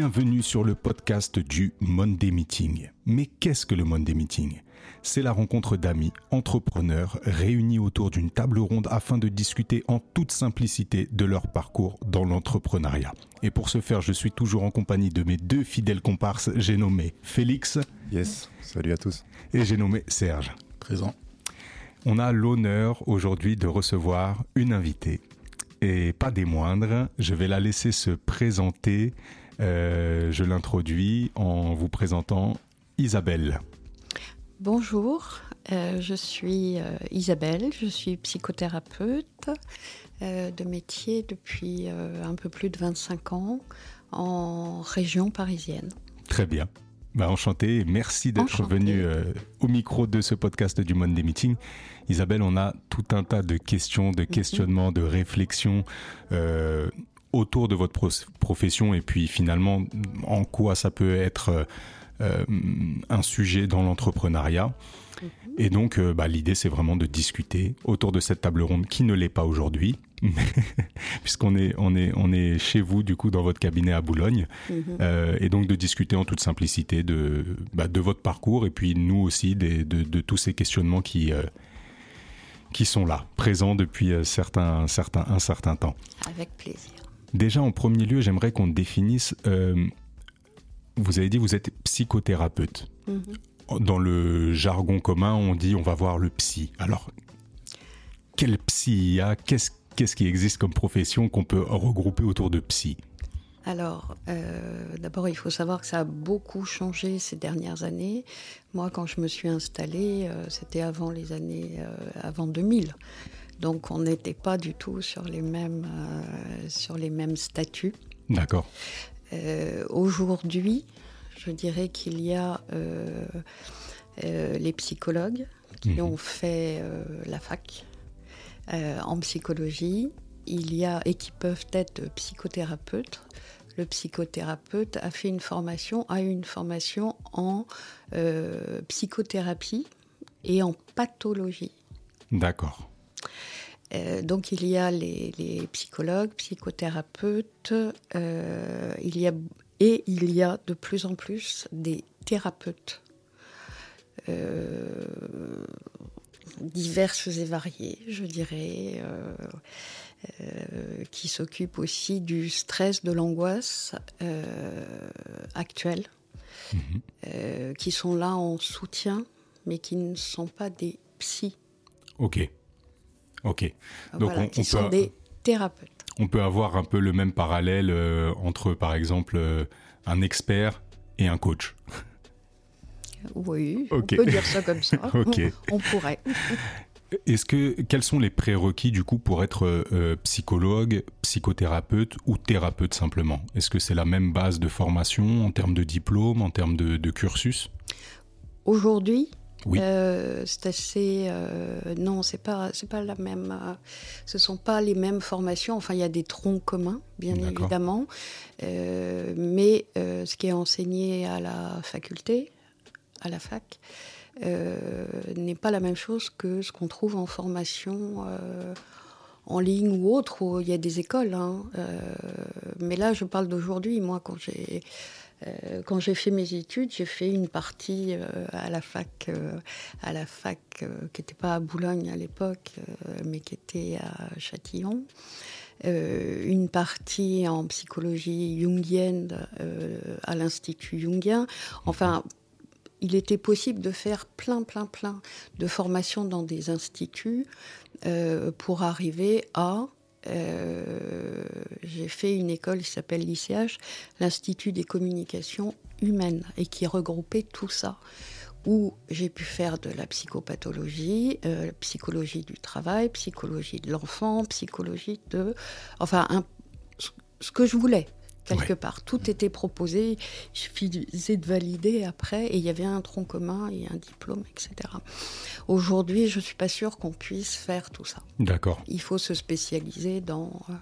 Bienvenue sur le podcast du Monday Meeting. Mais qu'est-ce que le Monday Meeting? C'est la rencontre d'amis, entrepreneurs, réunis autour d'une table ronde afin de discuter en toute simplicité de leur parcours dans l'entrepreneuriat. Et pour ce faire, je suis toujours en compagnie de mes deux fidèles comparses, j'ai nommé Félix. Yes, salut à tous. Et j'ai nommé Serge. Présent. On a l'honneur aujourd'hui de recevoir une invitée. Et pas des moindres, je vais la laisser se présenter je l'introduis en vous présentant Isabelle. Bonjour, euh, je suis euh, Isabelle, je suis psychothérapeute de métier depuis un peu plus de 25 ans en région parisienne. Très bien. Bah, enchanté merci d'être venu au micro de ce podcast du Monday Meeting. Isabelle, on a tout un tas de questions, de mhm. questionnements, de réflexions autour de votre profession et puis finalement en quoi ça peut être euh, un sujet dans l'entrepreneuriat. Mhm. Et donc, euh, bah, l'idée, c'est vraiment de discuter autour de cette table ronde qui ne l'est pas aujourd'hui, puisqu'on est, on est, on est chez vous, du coup, dans votre cabinet à Boulogne. Mhm. Euh, et donc, de discuter en toute simplicité de, bah, de votre parcours et puis nous aussi, de, de, tous ces questionnements qui, qui sont là, présents depuis certains, certains, un certain temps. Avec plaisir. Déjà, en premier lieu, j'aimerais qu'on définisse. Euh, vous avez dit vous êtes psychothérapeute. Mhm. Dans le jargon commun, on dit on va voir le psy. Alors, quel psy il y a? Qu'est-ce qui existe comme profession qu'on peut regrouper autour de psy? Alors, euh, d'abord, il faut savoir que ça a beaucoup changé ces dernières années. Moi, quand je me suis installée, euh, c'était avant les années avant 2000. Donc on n'était pas du tout sur les mêmes, euh, sur les mêmes statuts. D'accord. Euh, aujourd'hui, je dirais qu'il y a euh, les psychologues qui mhm. ont fait la fac en psychologie. Il y a et qui peuvent être psychothérapeutes. Le psychothérapeute a fait une formation, a eu une formation en psychothérapie et en pathologie. D'accord. Euh, donc il y a les, psychologues, psychothérapeutes, euh, il y a, et il y a de plus en plus des thérapeutes euh, diverses et variées, je dirais, qui s'occupent aussi du stress, de l'angoisse actuelle, mhm. qui sont là en soutien, mais qui ne sont pas des psys. Ok. Ok. Donc on, qui sont des thérapeutes. On peut avoir un peu le même parallèle euh, entre, par exemple, euh, un expert et un coach. Oui, on peut dire ça comme ça. on pourrait. Est-ce que quels sont les prérequis du coup pour être euh, psychologue, psychothérapeute ou thérapeute simplement? Est-ce que c'est la même base de formation en termes de diplôme, en termes de cursus? Aujourd'hui, oui. Euh, c'est assez. Euh, non, c'est pas, c'est pas la même. Euh, ce sont pas les mêmes formations. Enfin, il y a des troncs communs, bien évidemment, mais ce qui est enseigné à la faculté, à la fac, n'est pas la même chose que ce qu'on trouve en formation en ligne ou autre, où il y a des écoles. Hein. mais là, je parle d'aujourd'hui. Moi, quand j'ai euh, quand j'ai fait mes études, j'ai fait une partie euh, à la fac, euh, à la fac qui n'était pas à Boulogne à l'époque, mais qui était à Châtillon. une partie en psychologie jungienne à l'Institut jungien. Enfin, il était possible de faire plein, plein, plein de formations dans des instituts pour arriver à euh, j'ai fait une école qui s'appelle l'ICH, l'Institut des communications humaines, et qui regroupait tout ça où j'ai pu faire de la psychopathologie, euh, psychologie du travail, psychologie de l'enfant, psychologie de... Enfin, ce que je voulais quelque part. Tout était proposé, il suffisait de valider après, et il y avait un tronc commun et un diplôme, etc. Aujourd'hui, je ne suis pas sûre qu'on puisse faire tout ça. D'accord. Il faut se spécialiser dans, euh,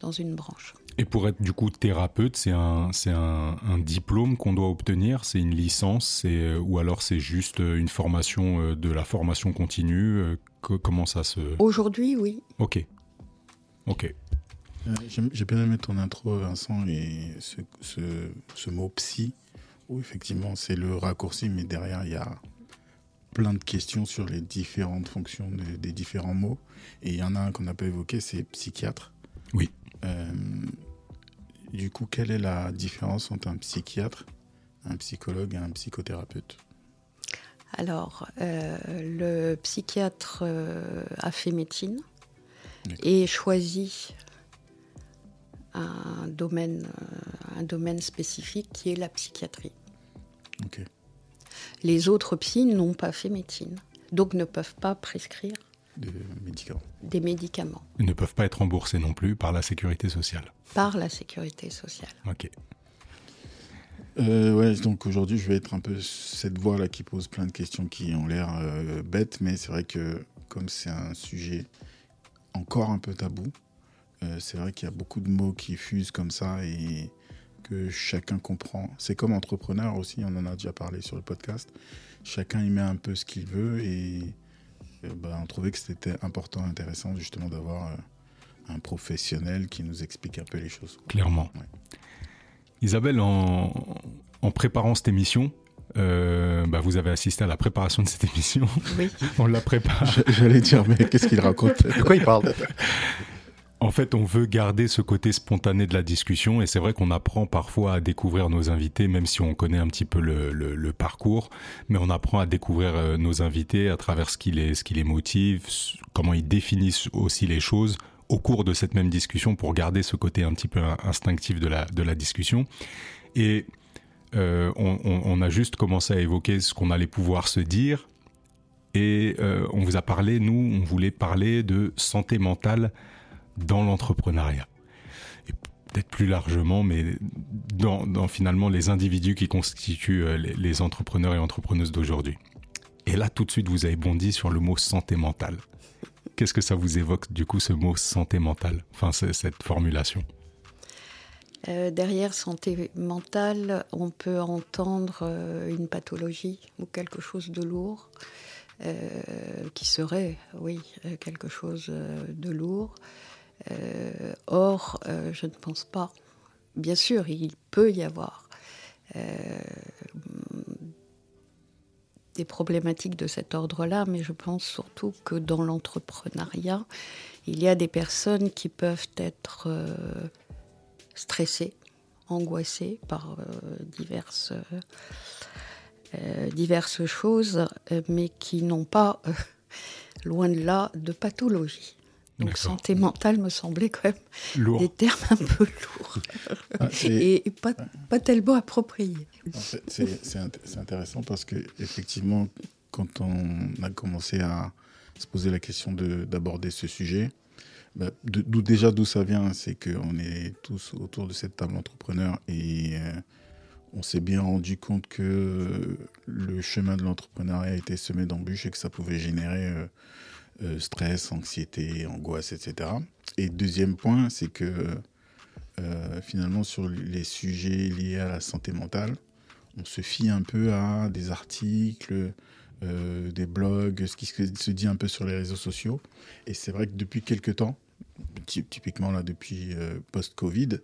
dans une branche. Et pour être du coup thérapeute, c'est un, c'est un, diplôme qu'on doit obtenir, c'est une licence, c'est, euh, ou alors c'est juste euh, une formation de la formation continue? Comment ça se... Aujourd'hui, oui. Ok. Ok. J'ai bien aimé ton intro, Vincent, et ce, mot psy, où effectivement c'est le raccourci, mais derrière il y a plein de questions sur les différentes fonctions des différents mots. Et il y en a un qu'on n'a pas évoqué, c'est psychiatre. Oui. du coup, quelle est la différence entre un psychiatre, un psychologue et un psychothérapeute? Alors, euh, le psychiatre euh, a fait médecine et choisi un domaine, euh, un domaine spécifique qui est la psychiatrie. Les autres psys n'ont pas fait médecine, donc ne peuvent pas prescrire médicaments. des médicaments. Ils ne peuvent pas être remboursés non plus par la sécurité sociale. Par la sécurité sociale. Ok. Euh, ouais, donc aujourd'hui, je vais être un peu cette voix-là qui pose plein de questions qui ont l'air euh, bêtes, mais c'est vrai que comme c'est un sujet encore un peu tabou, euh, c'est vrai qu'il y a beaucoup de mots qui fusent comme ça et que chacun comprend. C'est comme entrepreneur aussi, on en a déjà parlé sur le podcast. Chacun y met un peu ce qu'il veut et bah, on trouvait que c'était important, intéressant justement d'avoir un professionnel qui nous explique un peu les choses. Clairement. Isabelle, en, préparant cette émission, euh, bah, vous avez assisté à la préparation de cette émission. Oui. on la prépare. J'allais dire, mais qu'est-ce qu'il raconte? De quoi il parle? En fait, on veut garder ce côté spontané de la discussion et c'est vrai qu'on apprend parfois à découvrir nos invités, même si on connaît un petit peu le, parcours, mais on apprend à découvrir euh, nos invités à travers ce qui les, ce motive, comment ils définissent aussi les choses, au cours de cette même discussion pour garder ce côté un petit peu instinctif de la, de la discussion. Et euh, on, a juste commencé à évoquer ce qu'on allait pouvoir se dire. Et euh, on vous a parlé, nous, on voulait parler de santé mentale dans l'entrepreneuriat. Peut-être plus largement, mais dans, finalement les individus qui constituent euh, les, entrepreneurs et entrepreneuses d'aujourd'hui. Et là, tout de suite, vous avez bondi sur le mot santé mentale. Qu'est-ce que ça vous évoque du coup ce mot santé mentale, enfin cette formulation? Euh, derrière santé mentale, on peut entendre euh, une pathologie ou quelque chose de lourd, qui serait, oui, quelque chose de lourd. Or, je ne pense pas. Bien sûr, il peut y avoir des problématiques de cet ordre-là, mais je pense surtout que dans l'entrepreneuriat, il y a des personnes qui peuvent être euh, stressées, angoissées par euh, euh, diverses choses, mais qui n'ont pas, loin de là, de pathologie. Donc santé mentale me semblait quand même des termes un peu lourds. Ah, et, pas, pas, tellement appropriés. C'est intéressant parce que effectivement, quand on a commencé à se poser la question d'aborder ce sujet, bah, déjà d'où ça vient, c'est qu'on est tous autour de cette table entrepreneur et euh, on s'est bien rendu compte que le chemin de l'entrepreneuriat a été semé d'embûches et que ça pouvait générer euh, euh, stress, anxiété, angoisse, etc. Et deuxième point, c'est que euh, finalement sur les sujets liés à la santé mentale, on se fie un peu à des articles, euh, des blogs, ce qui se dit un peu sur les réseaux sociaux. Et c'est vrai que depuis quelques temps, typiquement là depuis post-Covid,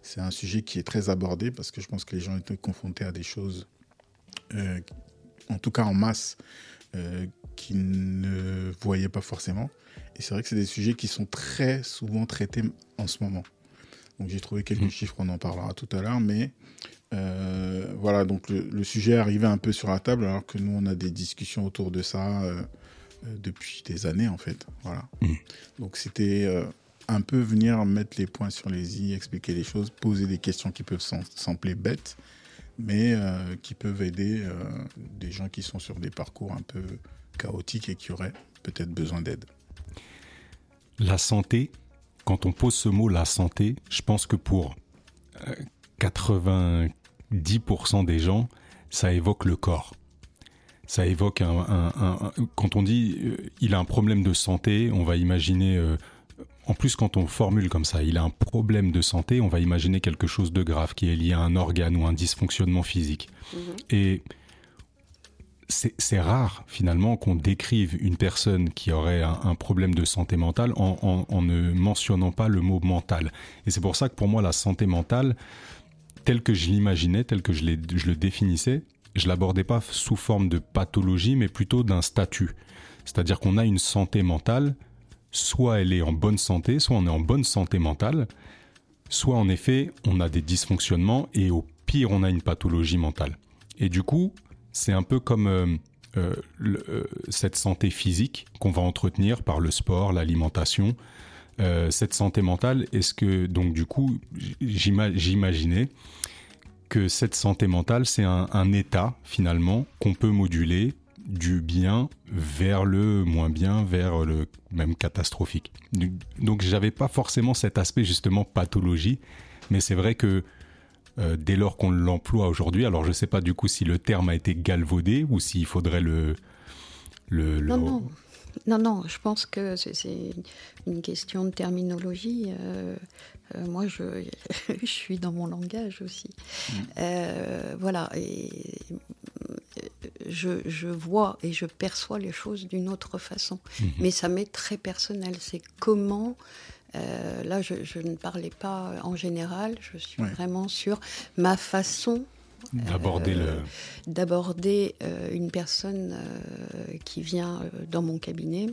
c'est un sujet qui est très abordé parce que je pense que les gens étaient confrontés à des choses, en tout cas en masse, qu'ils ne voyaient pas forcément. Et c'est vrai que c'est des sujets qui sont très souvent traités en ce moment. Donc j'ai trouvé quelques mmh. chiffres, on en parlera tout à l'heure, mais euh, voilà, donc le, sujet est arrivé un peu sur la table alors que nous on a des discussions autour de ça euh, euh, depuis des années en fait. Voilà. Mmh. Donc c'était un peu venir mettre les points sur les i, expliquer les choses, poser des questions qui peuvent sembler bêtes, mais qui peuvent aider des gens qui sont sur des parcours un peu chaotique et qui aurait peut-être besoin d'aide. La santé, quand on pose ce mot la santé, je pense que pour 90% euh, des gens, ça évoque le corps. Ça évoque un, quand on dit euh, il a un problème de santé, on va imaginer euh, en plus, quand on formule comme ça, il a un problème de santé, on va imaginer quelque chose de grave qui est lié à un organe ou un dysfonctionnement physique. Mm-hmm. Et c'est rare finalement qu'on décrive une personne qui aurait un, problème de santé mentale en, ne mentionnant pas le mot mental. Et c'est pour ça que pour moi la santé mentale, telle que je l'imaginais, telle que je, je le définissais, je l'abordais pas sous forme de pathologie, mais plutôt d'un statut. C'est-à-dire qu'on a une santé mentale, soit elle est en bonne santé, soit on est en bonne santé mentale, soit en effet on a des dysfonctionnements et au pire on a une pathologie mentale. Et du coup, c'est un peu comme euh, euh, euh, cette santé physique qu'on va entretenir par le sport, l'alimentation. cette santé mentale, est-ce que, donc du coup, j'imaginais que cette santé mentale, c'est un, état finalement qu'on peut moduler du bien vers le moins bien, vers le même catastrophique. Donc j'avais pas forcément cet aspect justement pathologie, mais c'est vrai que euh, dès lors qu'on l'emploie aujourd'hui. Alors je ne sais pas du coup si le terme a été galvaudé ou s'il faudrait le... le, Non, non. Non, non, je pense que c'est une question de terminologie. Euh, euh, moi, je, je, suis dans mon langage aussi. Mm. voilà, et je, je, vois et je perçois les choses d'une autre façon. Mm-hmm. Mais ça m'est très personnel. C'est comment euh, là, je, ne parlais pas en général, je suis vraiment sur ma façon d'aborder euh, d'aborder euh, une personne qui vient dans mon cabinet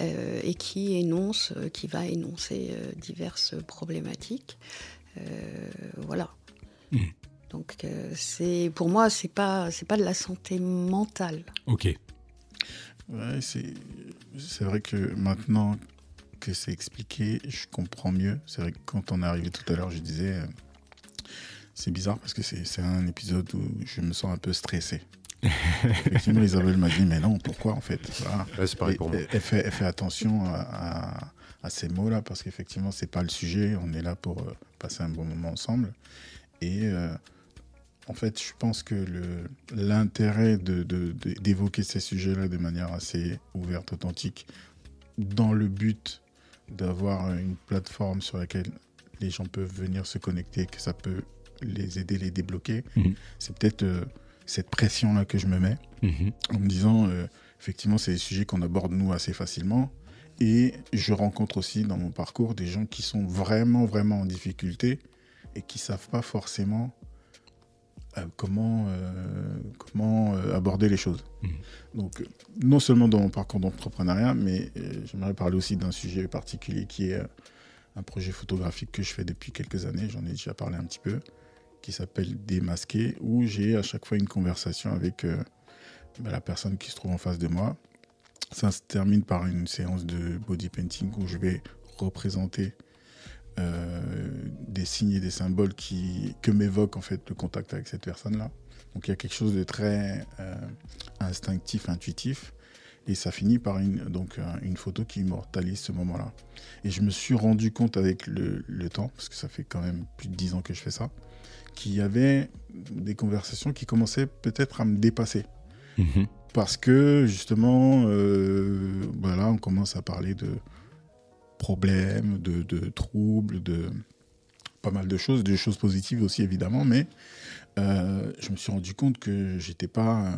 et qui énonce, qui va énoncer diverses problématiques. voilà. Hmm. Donc c'est pour moi c'est pas c'est pas de la santé mentale. Ok. Ouais, c'est vrai que maintenant que c'est expliqué, je comprends mieux. C'est vrai que quand on est arrivé tout à l'heure, je disais, euh, c'est bizarre parce que c'est un épisode où je me sens un peu stressé. Effectivement, Isabelle m'a dit, mais non, pourquoi en fait C'est pareil pour moi. Elle fait, fait attention à, ces mots-là parce qu'effectivement, c'est pas le sujet. On est là pour euh, passer un bon moment ensemble. Et euh, en fait, je pense que l'intérêt d'évoquer de, ces sujets-là de manière assez ouverte, authentique, dans le but d'avoir une plateforme sur laquelle les gens peuvent venir se connecter, que ça peut les aider, les débloquer. Mhm. C'est peut-être euh, cette pression-là que je me mets mhm. en me disant, euh, effectivement, c'est des sujets qu'on aborde nous assez facilement. Et je rencontre aussi dans mon parcours des gens qui sont vraiment, vraiment en difficulté et qui ne savent pas forcément comment, comment aborder les choses. Mhm. Donc, non seulement dans mon parcours d'entrepreneuriat, mais euh, j'aimerais parler aussi d'un sujet particulier qui est euh, un projet photographique que je fais depuis quelques années. J'en ai déjà parlé un petit peu, qui s'appelle Démasquer, où j'ai à chaque fois une conversation avec euh, bah, la personne qui se trouve en face de moi. Ça se termine par une séance de body painting où je vais représenter des signes et des symboles qui, que m'évoque en fait le contact avec cette personne-là. Donc il y a quelque chose de très euh, instinctif, intuitif. Et ça finit par une, donc, euh, une photo qui immortalise ce moment-là. Et je me suis rendu compte avec le, temps, parce que ça fait quand même plus de dix ans que je fais ça, qu'il y avait des conversations qui commençaient peut-être à me dépasser. Mhm. Parce que justement, euh, voilà, on commence à parler de problèmes, de, de, troubles, de pas mal de choses, des choses positives aussi évidemment, mais euh, je me suis rendu compte que j'étais pas euh,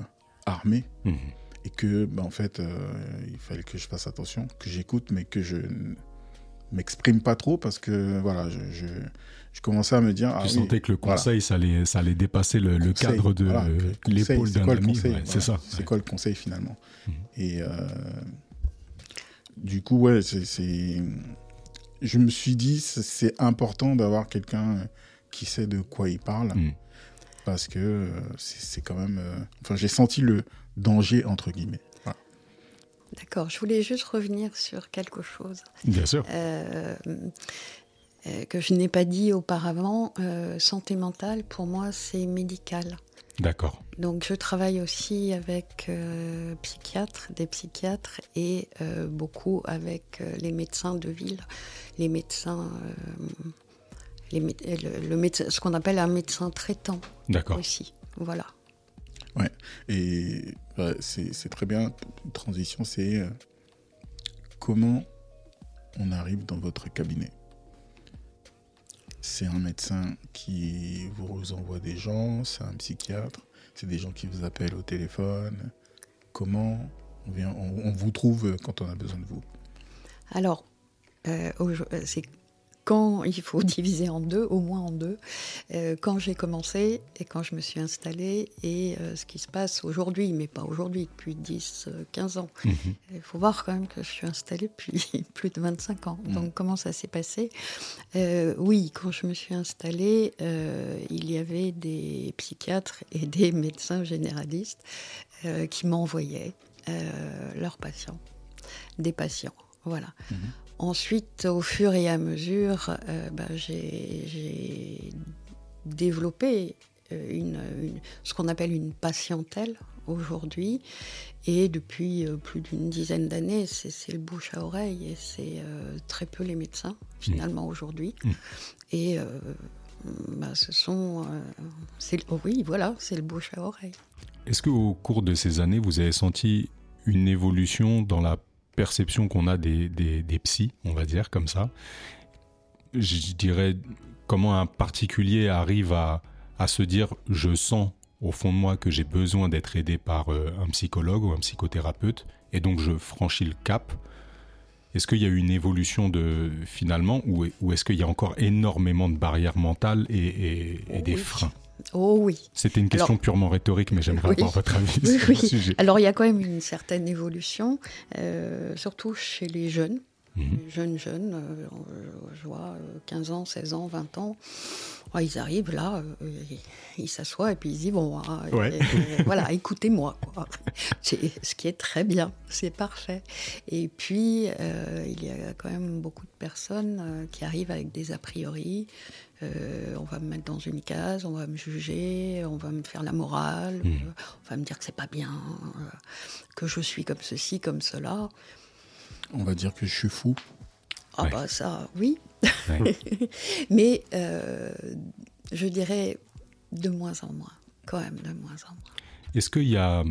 armé mhm. et que, bah, en fait, euh, il fallait que je fasse attention, que j'écoute, mais que je m'exprime pas trop parce que voilà, je, je, commençais à me dire. Ah, sentais que le conseil, ça, allait, ça allait dépasser le, cadre de l'épaule d'un ami. c'est ça. C'est quoi le conseil finalement? Mhm. Et du coup, ouais, c'est. Je me suis dit, c'est important d'avoir quelqu'un qui sait de quoi il parle. Mhm parce que euh, c'est quand même. Euh, enfin, j'ai senti le danger, entre guillemets. D'accord, je voulais juste revenir sur quelque chose. Bien sûr. Euh, que je n'ai pas dit auparavant, santé mentale, pour moi, c'est médical. D'accord. Donc, je travaille aussi avec psychiatres, des psychiatres et beaucoup avec les médecins de ville, les médecins le, médecin, ce qu'on appelle un médecin traitant. D'accord. Aussi. Voilà. Ouais. Et bah, c'est très bien. Une transition, c'est euh, comment on arrive dans votre cabinet? C'est un médecin qui vous envoie des gens, c'est un psychiatre, c'est des gens qui vous appellent au téléphone. Comment on, vient, on, vous trouve quand on a besoin de vous? Alors, euh, c'est quand il faut diviser en deux, au moins en deux, euh, quand j'ai commencé et quand je me suis installée et euh, ce qui se passe aujourd'hui, mais pas aujourd'hui, depuis 10, 15 ans. Mhm. Il faut voir quand même que je suis installée depuis plus de 25 ans. Mhm. Donc comment ça s'est passé? Euh, Oui, quand je me suis installée, il y avait des psychiatres et des médecins généralistes qui m'envoyaient leurs patients, des patients. Voilà. Mhm. Ensuite, au fur et à mesure, euh, bah, j'ai développé euh, une, ce qu'on appelle une patientèle aujourd'hui. Et depuis euh, plus d'une dizaine d'années, c'est le bouche à oreille et c'est très peu les médecins, finalement, aujourd'hui. Mmh. Et bah, ce sont. Oh oui, voilà, c'est le bouche à oreille. Est-ce qu'au cours de ces années, vous avez senti une évolution dans la perception qu'on a des, des, psys, on va dire comme ça. Je dirais comment un particulier arrive à, à se dire je sens au fond de moi que j'ai besoin d'être aidé par euh, un psychologue ou un psychothérapeute et donc je franchis le cap. Est-ce qu'il y a eu une évolution de finalement ou, ou est-ce qu'il y a encore énormément de barrières mentales et, et, des freins? Oh oui. C'était une question purement rhétorique, mais j'aimerais avoir votre avis sur le sujet. Alors il y a quand même une certaine évolution, euh, surtout chez les jeunes. Mhm. Les jeunes, jeunes, euh, je vois 15 euh, ans, 16 ans, 20 ans, ils arrivent là, ils s'assoient et puis ils disent Bon, ah, voilà, écoutez-moi. Ce qui est très bien, c'est parfait. Et puis, il y a quand même beaucoup de personnes qui arrivent avec des a priori, euh, on va me mettre dans une case, on va me juger, on va me faire la morale, hmm. euh, on va me dire que c'est pas bien, euh, que je suis comme ceci, comme cela. On va dire que je suis fou. Ah bah ça, oui. Mais je dirais de moins en moins, quand même de moins en moins. Est-ce qu'il y a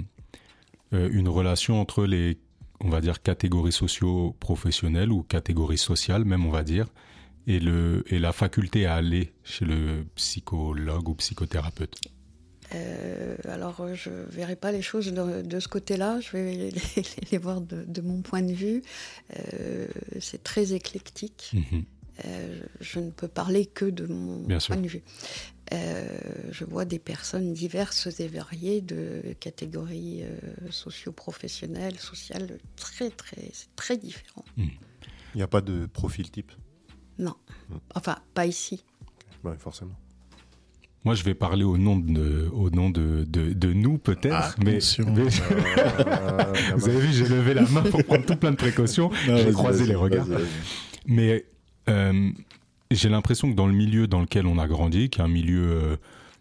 une relation entre les, on va dire, catégories socio-professionnelles ou catégories sociales même, on va dire, et, le, et la faculté à aller chez le psychologue ou psychothérapeute euh, alors, je ne verrai pas les choses de, ce côté-là, je vais les, voir de, mon point de vue. Euh, c'est très éclectique. Mhm. Euh, je ne peux parler que de mon point de vue. je vois des personnes diverses et variées de catégories socio-professionnelles, sociales, très, très, très différent. Mhm. Il n'y a pas de profil type? Non. Enfin, pas ici. Oui, forcément. Moi, je vais parler au nom de, au nom de, de, nous, peut-être. Ah, mais, ah, vous avez vu, j'ai levé la main pour prendre tout plein de précautions. J'ai croisé les regards. Mais euh, j'ai l'impression que dans le milieu dans lequel on a grandi, qui est un milieu euh,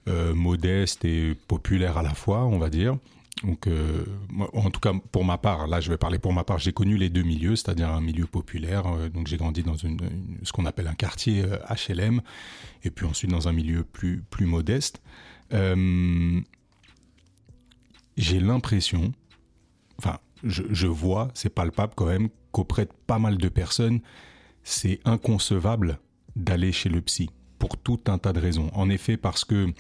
euh, modeste et populaire à la fois, on va dire, donc, euh, en tout cas, pour ma part, là, je vais parler pour ma part, j'ai connu les deux milieux, c'est-à-dire un milieu populaire. Euh, donc, j'ai grandi dans ce qu'on appelle un quartier HLM, euh, et puis ensuite dans un milieu plus, plus modeste. j'ai l'impression, enfin, je, je vois, c'est palpable quand même, qu'auprès de pas mal de personnes, c'est inconcevable d'aller chez le psy, pour tout un tas de raisons. En effet, parce que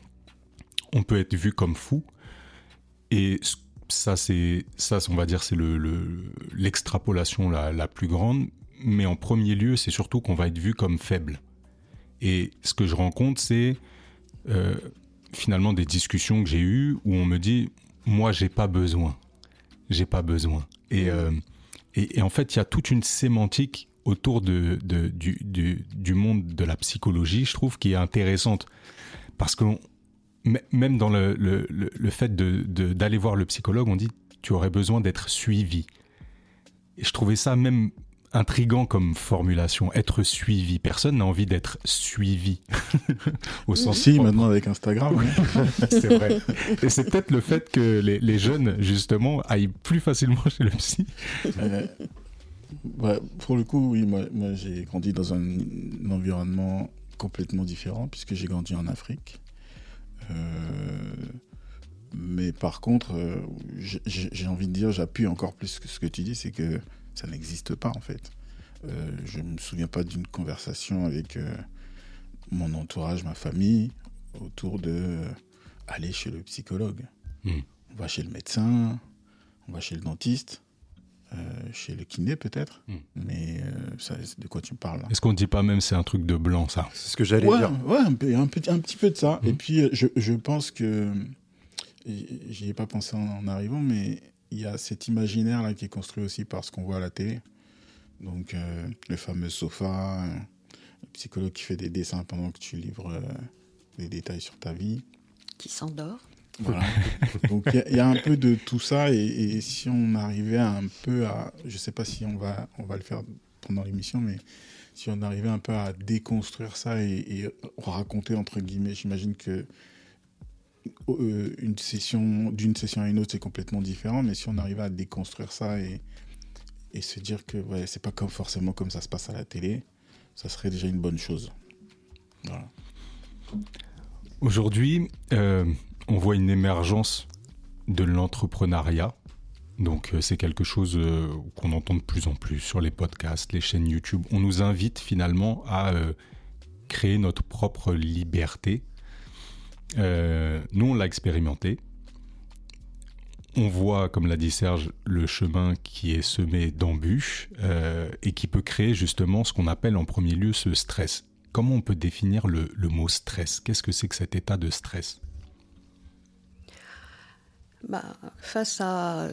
on peut être vu comme fou, et ça, c'est ça, on va dire, c'est l'extrapolation le, la, la, plus grande. Mais en premier lieu, c'est surtout qu'on va être vu comme faible. Et ce que je rencontre, c'est euh, finalement des discussions que j'ai eues où on me dit, moi, j'ai pas besoin, j'ai pas besoin. Et, euh, et, et, en fait, il y a toute une sémantique autour de, de du, du, du, monde de la psychologie, je trouve, qui est intéressante. Parce qu'on même dans le, le, le fait d'aller de, d'aller voir le psychologue, on dit tu aurais besoin d'être suivi. Et je trouvais ça même intrigant comme formulation, être suivi. Personne n'a envie d'être suivi. Au sens si, maintenant avec Instagram. c'est vrai. Et c'est peut-être le fait que les, les, jeunes, justement, aillent plus facilement chez le psy. Euh, pour le coup, oui, moi, moi j'ai grandi dans un, un, environnement complètement différent, puisque j'ai grandi en Afrique. Euh, mais par contre, euh, j'ai envie de dire, j'appuie encore plus que ce que tu dis, c'est que ça n'existe pas en fait. Euh, je ne me souviens pas d'une conversation avec mon entourage, ma famille, autour de aller chez le psychologue. Hmm. On va chez le médecin, on va chez le dentiste, euh, chez le kiné peut-être, hmm. mais euh, de quoi tu me parles Est-ce qu'on ne dit pas même c'est un truc de blanc ça? C'est ce que j'allais dire. Ouais, un, peu, un, petit, un, petit peu de ça. Et hmm. puis je, je, pense que, j'y ai pas pensé en, arrivant, mais il y a cet imaginaire là qui est construit aussi par ce qu'on voit à la télé. Donc euh, le fameux sofa, le psychologue qui fait des dessins pendant que tu livres des détails sur ta vie. Qui s'endort. Voilà. Donc il y, a un peu de tout ça et, si on arrivait un peu à, je sais pas si on va, on va le faire pendant l'émission, mais si on arrivait un peu à déconstruire ça et, raconter entre guillemets, j'imagine que euh, une session d'une session à une autre c'est complètement différent, mais si on arrivait à déconstruire ça et, et se dire que ouais, c'est pas comme forcément comme ça se passe à la télé, ça serait déjà une bonne chose. Voilà. Aujourd'hui, euh, on voit une émergence de l'entrepreneuriat. Donc euh, c'est quelque chose euh, qu'on entend de plus en plus sur les podcasts, les chaînes YouTube. On nous invite finalement à créer notre propre liberté. nous, on l'a expérimenté. On voit, comme l'a dit Serge, le chemin qui est semé d'embûches et qui peut créer justement ce qu'on appelle en premier lieu ce stress. Comment on peut définir le, mot stress? Qu'est-ce que c'est que cet état de stress? Bah, Face à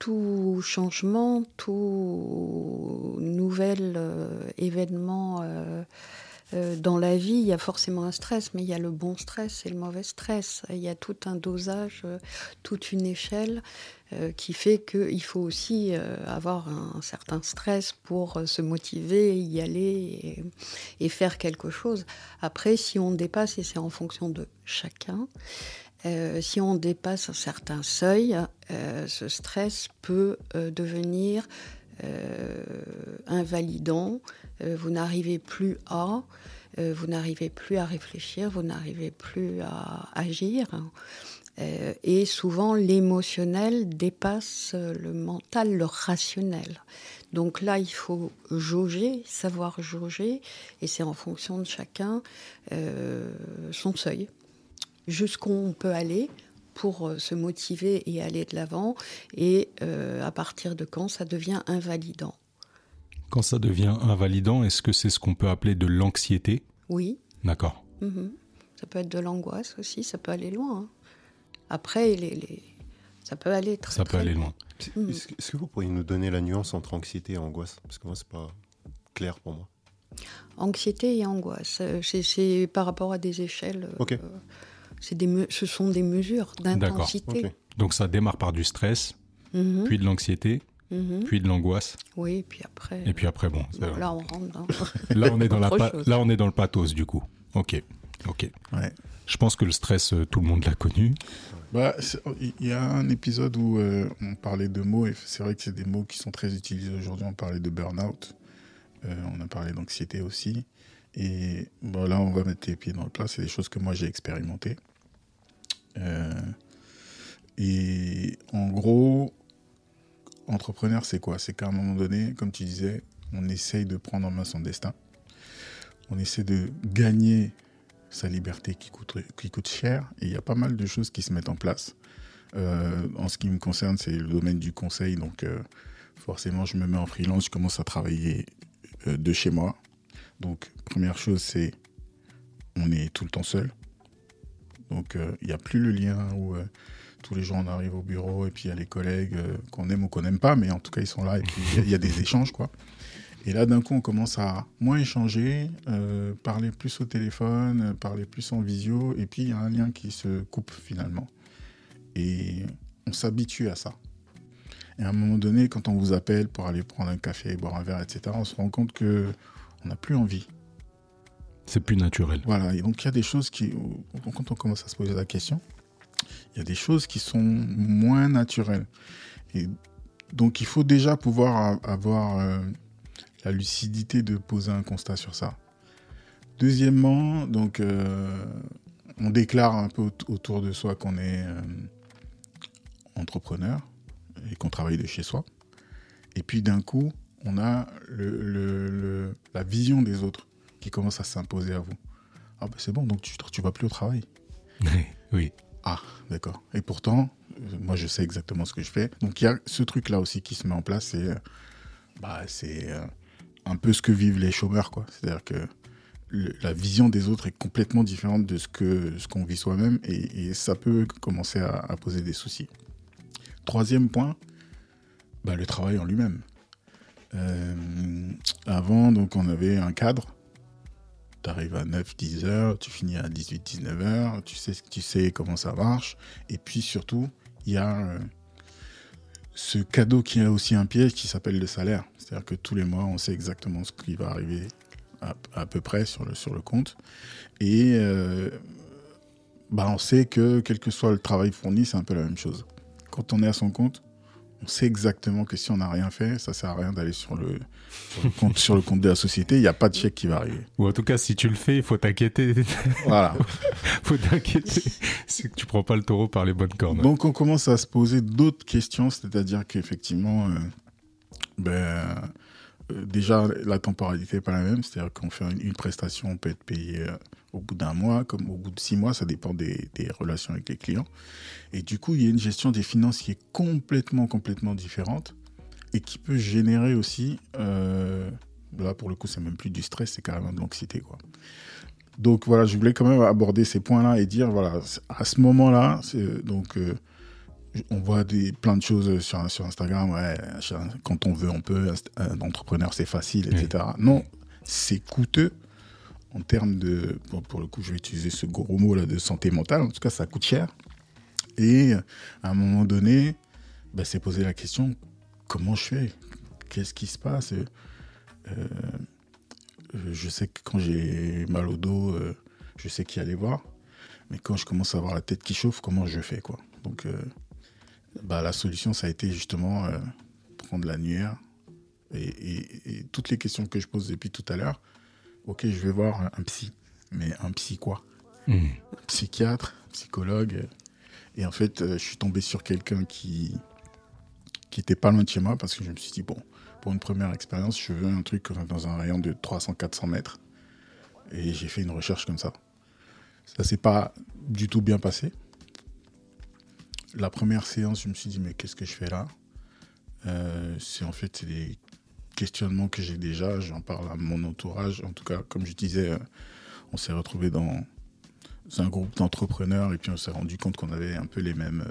tout changement, tout nouvel euh, événement euh, euh, dans la vie, il y a forcément un stress, mais il y a le bon stress et le mauvais stress. Il y a tout un dosage, toute une échelle. Qui fait qu'il faut aussi avoir un, certain stress pour se motiver, y aller et, faire quelque chose. Après, si on dépasse, et c'est en fonction de chacun, si on dépasse un certain seuil, ce stress peut devenir invalidant. vous n'arrivez plus à, vous n'arrivez plus à réfléchir, vous n'arrivez plus à agir. Euh, et souvent, l'émotionnel dépasse le mental, le rationnel. Donc là, il faut jauger, savoir jauger, et c'est en fonction de chacun euh, son seuil. Jusqu'où on peut aller pour euh, se motiver et aller de l'avant, et à partir de quand ça devient invalidant. Quand ça devient invalidant, est-ce que c'est ce qu'on peut appeler de l'anxiété? Oui. D'accord. Mhm. Ça peut être de l'angoisse aussi, ça peut aller loin. Hein. Après, les, ça peut aller très, ça peut aller loin. Mm. Est-ce que vous pourriez nous donner la nuance entre anxiété et angoisse? Parce que moi, c'est pas clair pour moi. Anxiété et angoisse, euh, c'est par rapport à des échelles. Euh, ok. Des ce sont des mesures d'intensité. Donc ça démarre par du stress, mhm. puis de l'anxiété, mhm. puis de l'angoisse. Oui, puis après. Et puis après, bon. là, on rentre dans. là, on est dans la là, on est dans le pathos du coup. Ok, ok. Ouais. Je pense que le stress, euh, tout le monde l'a connu. Bah, il y a un épisode où euh, on parlait de mots, et c'est vrai que c'est des mots qui sont très utilisés aujourd'hui. On parlait de burn-out, euh, on a parlé d'anxiété aussi. Et bon, là, on va mettre les pieds dans le plat. C'est des choses que moi j'ai expérimentées. Et en gros, entrepreneur, c'est quoi? C'est qu'à un moment donné, comme tu disais, on essaye de prendre en main son destin. On essaie de gagner sa liberté qui coûte, qui coûte cher. Et il y a pas mal de choses qui se mettent en place. Euh, en ce qui me concerne, c'est le domaine du conseil. Donc, euh, forcément, je me mets en freelance, je commence à travailler euh, de chez moi. Donc, première chose, c'est on est tout le temps seul. Donc, il n'y a plus le lien où tous les jours on arrive au bureau et puis il y a les collègues qu'on aime ou qu'on n'aime pas, mais en tout cas, ils sont là et puis il y, a des échanges, quoi. Et là, d'un coup, on commence à moins échanger, euh, parler plus au téléphone, euh, parler plus en visio, et puis il y a un lien qui se coupe finalement. Et on s'habitue à ça. Et à un moment donné, quand on vous appelle pour aller prendre un café, boire un verre, etc., on se rend compte que on n'a plus envie. C'est plus naturel. Voilà. Et donc il y a des choses qui, quand on commence à se poser la question, il y a des choses qui sont moins naturelles. Et donc il faut déjà pouvoir avoir euh, la lucidité de poser un constat sur ça. Deuxièmement, donc, euh, on déclare un peu autour de soi qu'on est euh, entrepreneur et qu'on travaille de chez soi. Et puis d'un coup, on a la vision des autres qui commence à s'imposer à vous. Ah, bah, c'est bon, donc tu ne vas plus au travail. oui. Ah, d'accord. Et pourtant, euh, moi, je sais exactement ce que je fais. Donc, il y a ce truc-là aussi qui se met en place. C'est euh, bah, euh, un peu ce que vivent les chômeurs, quoi. C'est-à-dire que la vision des autres est complètement différente de ce qu'on ce qu'on vit soi-même et, ça peut commencer à, poser des soucis. Troisième point, bah, le travail en lui-même. avant, donc, on avait un cadre tu arrives à 9-10 heures, tu finis à 18-19 heures, tu sais, tu sais comment ça marche. Et puis surtout, il y a euh, ce cadeau qui a aussi un piège qui s'appelle le salaire. C'est-à-dire que tous les mois, on sait exactement ce qui va arriver à, peu près sur le, sur le compte. Et euh, bah on sait que quel que soit le travail fourni, c'est un peu la même chose. Quand on est à son compte, on sait exactement que si on n'a rien fait, ça sert à rien d'aller sur le, compte, sur le compte de la société. Il n'y a pas de chèque qui va arriver. Ou en tout cas, si tu le fais, il faut t'inquiéter. Voilà. faut t'inquiéter. C'est que tu prends pas le taureau par les bonnes cornes. Donc, on commence à se poser d'autres questions, c'est-à-dire qu'effectivement, euh, ben, euh, déjà, la temporalité n'est pas la même. C'est-à-dire qu'on fait une, prestation, on peut être payé euh, au bout d'un mois, comme au bout de six mois, ça dépend des, relations avec les clients. Et du coup, il y a une gestion des finances qui est complètement, complètement différente et qui peut générer aussi, euh, là pour le coup, c'est même plus du stress, c'est carrément de l'anxiété, quoi. Donc voilà, je voulais quand même aborder ces points-là et dire, voilà, à ce moment-là, donc on voit des, plein de choses sur, sur Instagram, ouais, quand on veut, on peut, un entrepreneur, c'est facile, etc. Non, c'est coûteux en termes de, pour le coup, je vais utiliser ce gros mot là de santé mentale. En tout cas, ça coûte cher. Et à un moment donné, bah, c'est poser la question comment je fais? Qu'est-ce qui se passe? Euh, Je sais que quand j'ai mal au dos, euh, je sais qui aller voir. Mais quand je commence à avoir la tête qui chauffe, comment je fais Donc, euh, bah, la solution, ça a été justement prendre l'annuaire et, et, toutes les questions que je pose depuis tout à l'heure, ok, je vais voir un psy. Mais un psy quoi? Hmm. Psychiatre, psychologue. Et en fait, euh, je suis tombé sur quelqu'un qui qui était pas loin de chez moi parce que je me suis dit, bon, pour une première expérience, je veux un truc dans un rayon de 300-400 mètres. Et j'ai fait une recherche comme ça. Ça s'est pas du tout bien passé. La première séance, je me suis dit, mais qu'est-ce que je fais là? Euh, C'est en fait des questionnements que j'ai déjà, j'en parle à mon entourage. En tout cas, comme je disais, euh, on s'est retrouvé dans un groupe d'entrepreneurs et puis on s'est rendu compte qu'on avait un peu les mêmes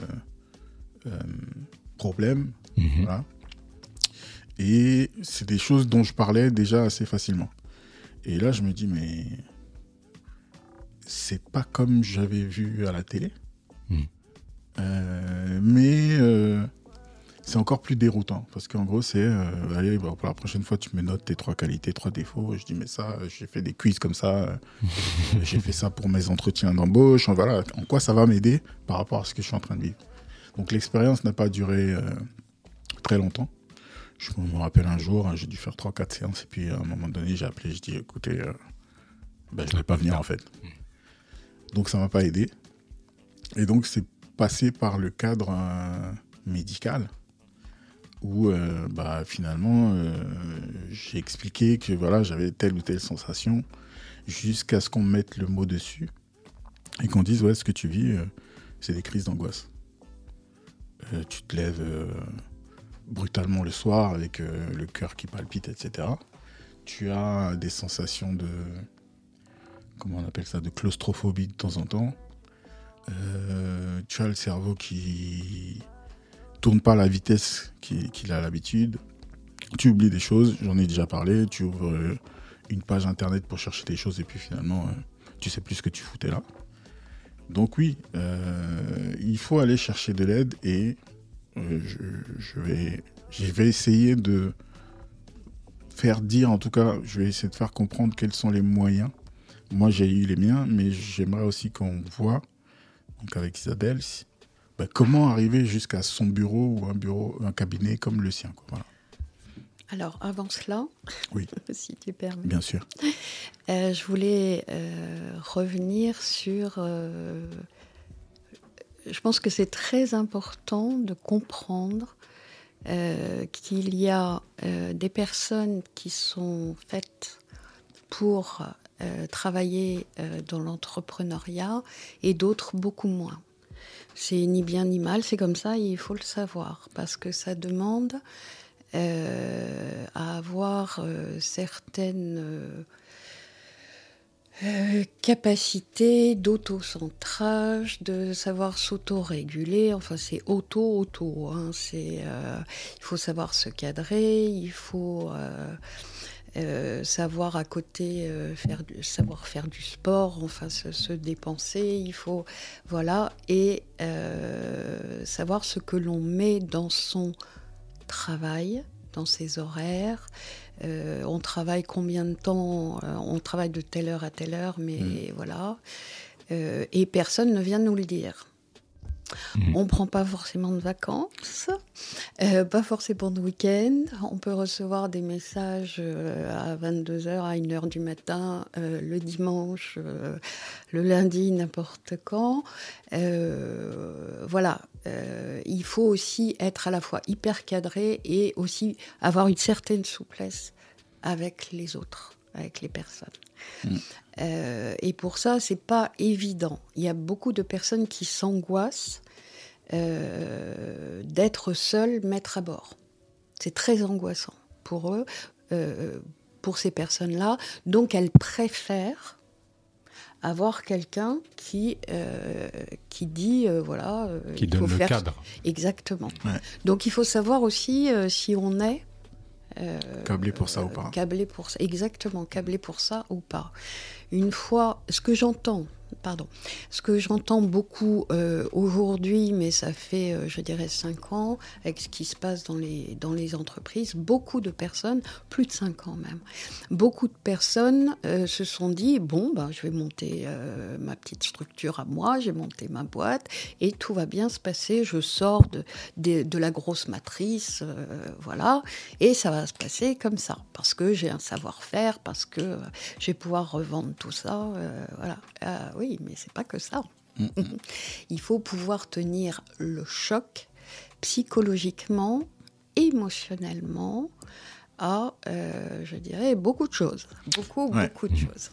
euh, euh, problèmes. Mhm. Et c'est des choses dont je parlais déjà assez facilement. Et là, je me dis, mais c'est pas comme j'avais vu à la télé. Mhm. mais c'est encore plus déroutant parce qu'en gros, c'est euh, allez, bah, pour la prochaine fois, tu me notes tes trois qualités, trois défauts. Je dis, mais ça, j'ai fait des quiz comme ça, euh, j'ai fait ça pour mes entretiens d'embauche. Voilà, en quoi ça va m'aider par rapport à ce que je suis en train de vivre. Donc, l'expérience n'a pas duré euh, très longtemps. Je me rappelle un jour, hein, j'ai dû faire trois, quatre séances et puis à un moment donné, j'ai appelé, je dis, écoutez, ben, je ne vais pas venir en fait. Donc, ça m'a pas aidé. Et donc, c'est passé par le cadre médical où euh, bah, finalement euh, j'ai expliqué que voilà j'avais telle ou telle sensation jusqu'à ce qu'on mette le mot dessus et qu'on dise ouais ce que tu vis euh, c'est des crises d'angoisse. Tu te lèves brutalement le soir avec le cœur qui palpite etc tu as des sensations de comment on appelle ça de claustrophobie de temps en temps. Tu as le cerveau qui tourne pas à la vitesse qu'il a l'habitude. Tu oublies des choses, j'en ai déjà parlé, tu ouvres euh, une page internet pour chercher des choses et puis finalement, euh, tu sais plus ce que tu foutais là. Donc oui, euh, il faut aller chercher de l'aide et je, vais, essayer de faire dire, en tout cas, je vais essayer de faire comprendre quels sont les moyens. Moi, j'ai eu les miens, mais j'aimerais aussi qu'on voit, donc avec Isabelle, bah, comment arriver jusqu'à son bureau ou un bureau, un cabinet comme le sien. Alors, avant cela, oui. si tu permets. Bien sûr. Euh, je voulais euh, revenir sur. Euh, je pense que c'est très important de comprendre qu'il y a des personnes qui sont faites pour travailler dans l'entrepreneuriat et d'autres beaucoup moins. C'est ni bien ni mal, c'est comme ça, il faut le savoir, parce que ça demande à avoir certaines euh, capacité d'auto-centrage, de savoir s'auto-réguler. Enfin, c'est auto-auto. Hein. Euh, il faut savoir se cadrer, il faut euh, savoir à côté faire du, savoir faire du sport, enfin se, se dépenser. Il faut voilà et savoir ce que l'on met dans son travail, dans ses horaires. Euh, on travaille combien de temps euh, On travaille de telle heure à telle heure, mais mm. voilà. Euh, et personne ne vient nous le dire. Mm. On ne prend pas forcément de vacances, pas forcément de week-end. On peut recevoir des messages à 22h, à 1h du matin, le dimanche, le lundi, n'importe quand. voilà, euh, il faut aussi être à la fois hyper cadré et aussi avoir une certaine souplesse avec les autres, avec les personnes. Mm. Euh, et pour ça, c'est pas évident. Il y a beaucoup de personnes qui s'angoissent euh, d'être seules, maître à bord. C'est très angoissant pour eux, pour ces personnes-là. Donc, elles préfèrent avoir quelqu'un qui, euh, qui dit, euh, voilà... Euh, qui donne le cadre. Exactement. Donc il faut savoir aussi si on est... câblé pour ça ou pas. Câblé pour ça, exactement, câblé pour ça ou pas. Une fois, ce que j'entends, pardon. Ce que j'entends beaucoup euh, aujourd'hui, mais ça fait, euh, je dirais, cinq ans, avec ce qui se passe dans les, entreprises, beaucoup de personnes, plus de cinq ans même, beaucoup de personnes euh, se sont dit, bon, ben, je vais monter ma petite structure à moi, j'ai monté ma boîte, et tout va bien se passer, je sors de, de, de la grosse matrice, voilà, et ça va se passer comme ça, parce que j'ai un savoir-faire, parce que je vais pouvoir revendre tout ça, voilà. Oui, mais c'est pas que ça. Il faut pouvoir tenir le choc psychologiquement, émotionnellement, à, euh, je dirais, beaucoup de choses. Beaucoup, beaucoup de choses.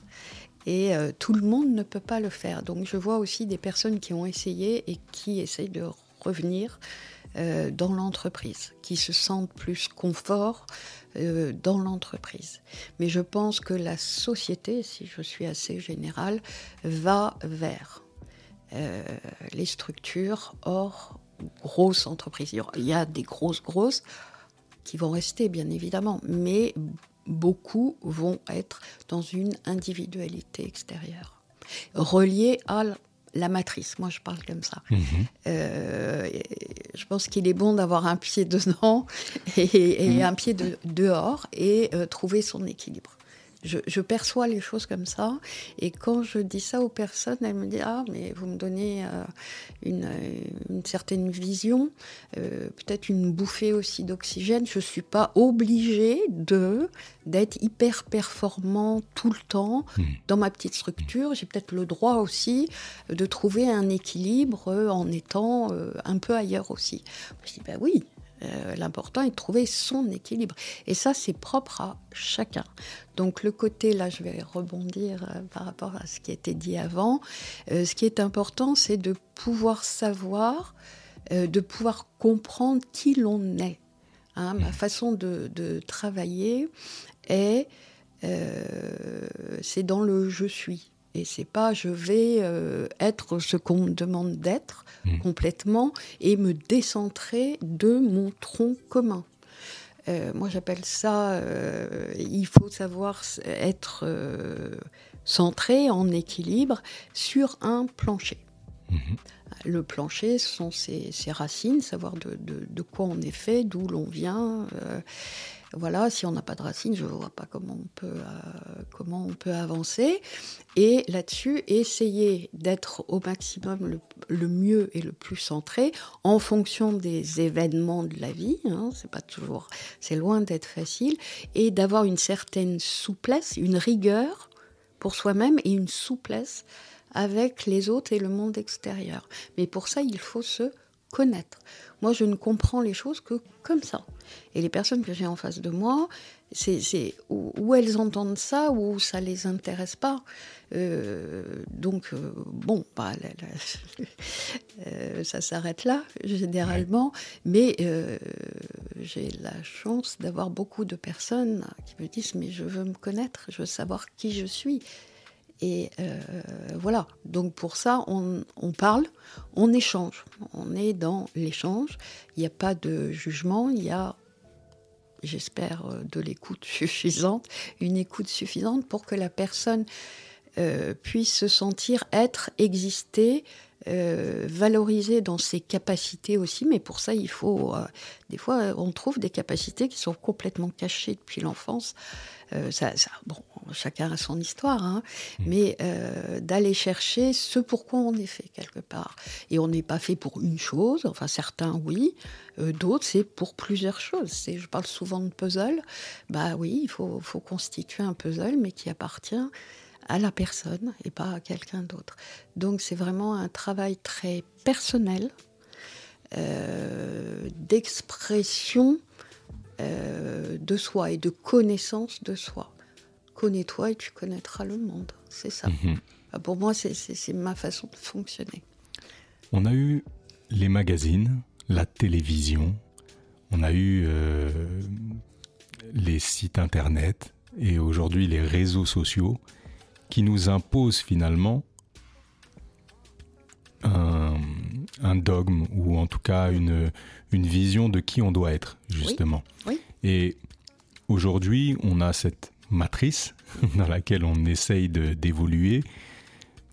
Et euh, tout le monde ne peut pas le faire. Donc je vois aussi des personnes qui ont essayé et qui essayent de revenir euh, dans l'entreprise, qui se sentent plus confort euh, dans l'entreprise. Mais je pense que la société, si je suis assez générale, va vers euh, les structures hors grosses entreprises. Il y a des grosses, grosses qui vont rester, bien évidemment, mais beaucoup vont être dans une individualité extérieure, reliée à la matrice. Moi, je parle comme ça. Mhm. Euh, je pense qu'il est bon d'avoir un pied dedans et, mhm. un pied dehors et euh, trouver son équilibre. Je, perçois les choses comme ça. Et quand je dis ça aux personnes, elles me disent Ah, mais vous me donnez euh, une, certaine vision, euh, peut-être une bouffée aussi d'oxygène. Je ne suis pas obligée de d'être hyper performant tout le temps hmm. dans ma petite structure. J'ai peut-être le droit aussi de trouver un équilibre en étant euh, un peu ailleurs aussi. Je dis Ben oui, euh, l'important est de trouver son équilibre. Et ça, c'est propre à chacun. Donc le côté, là, je vais rebondir euh, par rapport à ce qui a été dit avant. Euh, ce qui est important, c'est de pouvoir savoir, de pouvoir comprendre qui l'on est. Hein. ma façon de, de travailler est, c'est dans le je suis. Et c'est pas je vais euh, être ce qu'on me demande d'être mmh. complètement et me décentrer de mon tronc commun. Euh, moi, j'appelle ça, euh, il faut savoir être centré en équilibre sur un plancher. Mmh. Le plancher, ce sont ses, racines, savoir de, de, quoi on est fait, d'où l'on vient. Voilà, si on n'a pas de racines, je ne vois pas comment on peut, euh, comment on peut avancer. Et là-dessus, essayer d'être au maximum le, mieux et le plus centré en fonction des événements de la vie. Hein, c'est pas toujours, c'est loin d'être facile, et d'avoir une certaine souplesse, une rigueur pour soi-même et une souplesse avec les autres et le monde extérieur. Mais pour ça, il faut se connaître. Moi, je ne comprends les choses que comme ça. Et les personnes que j'ai en face de moi, c'est où, elles entendent ça ou ça les intéresse pas. Euh, donc, euh, bon, bah, euh, ça s'arrête là, généralement. Mais j'ai la chance d'avoir beaucoup de personnes qui me disent Mais je veux me connaître, je veux savoir qui je suis. Et voilà, donc pour ça, on, on, parle, on échange. On est dans l'échange. Il n'y a pas de jugement, il y a j'espère, euh, de l'écoute suffisante, une écoute suffisante pour que la personne euh, puisse se sentir être, exister, euh, valoriser dans ses capacités aussi. Mais pour ça, il faut. des fois, on trouve des capacités qui sont complètement cachées depuis l'enfance. ça, bon, chacun a son histoire, hein, mmh. mais d'aller chercher ce pourquoi on est fait quelque part. Et on n'est pas fait pour une chose, enfin certains oui, euh, d'autres, c'est pour plusieurs choses. Je parle souvent de puzzle. Bah oui, il faut, constituer un puzzle, mais qui appartient à la personne et pas à quelqu'un d'autre. Donc c'est vraiment un travail très personnel, euh, d'expression euh, de soi et de connaissance de soi. Connais-toi et tu connaîtras le monde. C'est ça. Mhm. Pour moi, c'est ma façon de fonctionner. On a eu les magazines, la télévision, on a eu euh, les sites internet et aujourd'hui les réseaux sociaux qui nous imposent finalement un, dogme ou en tout cas une, une, vision de qui on doit être justement. Et aujourd'hui on a cette matrice dans laquelle on essaye d'évoluer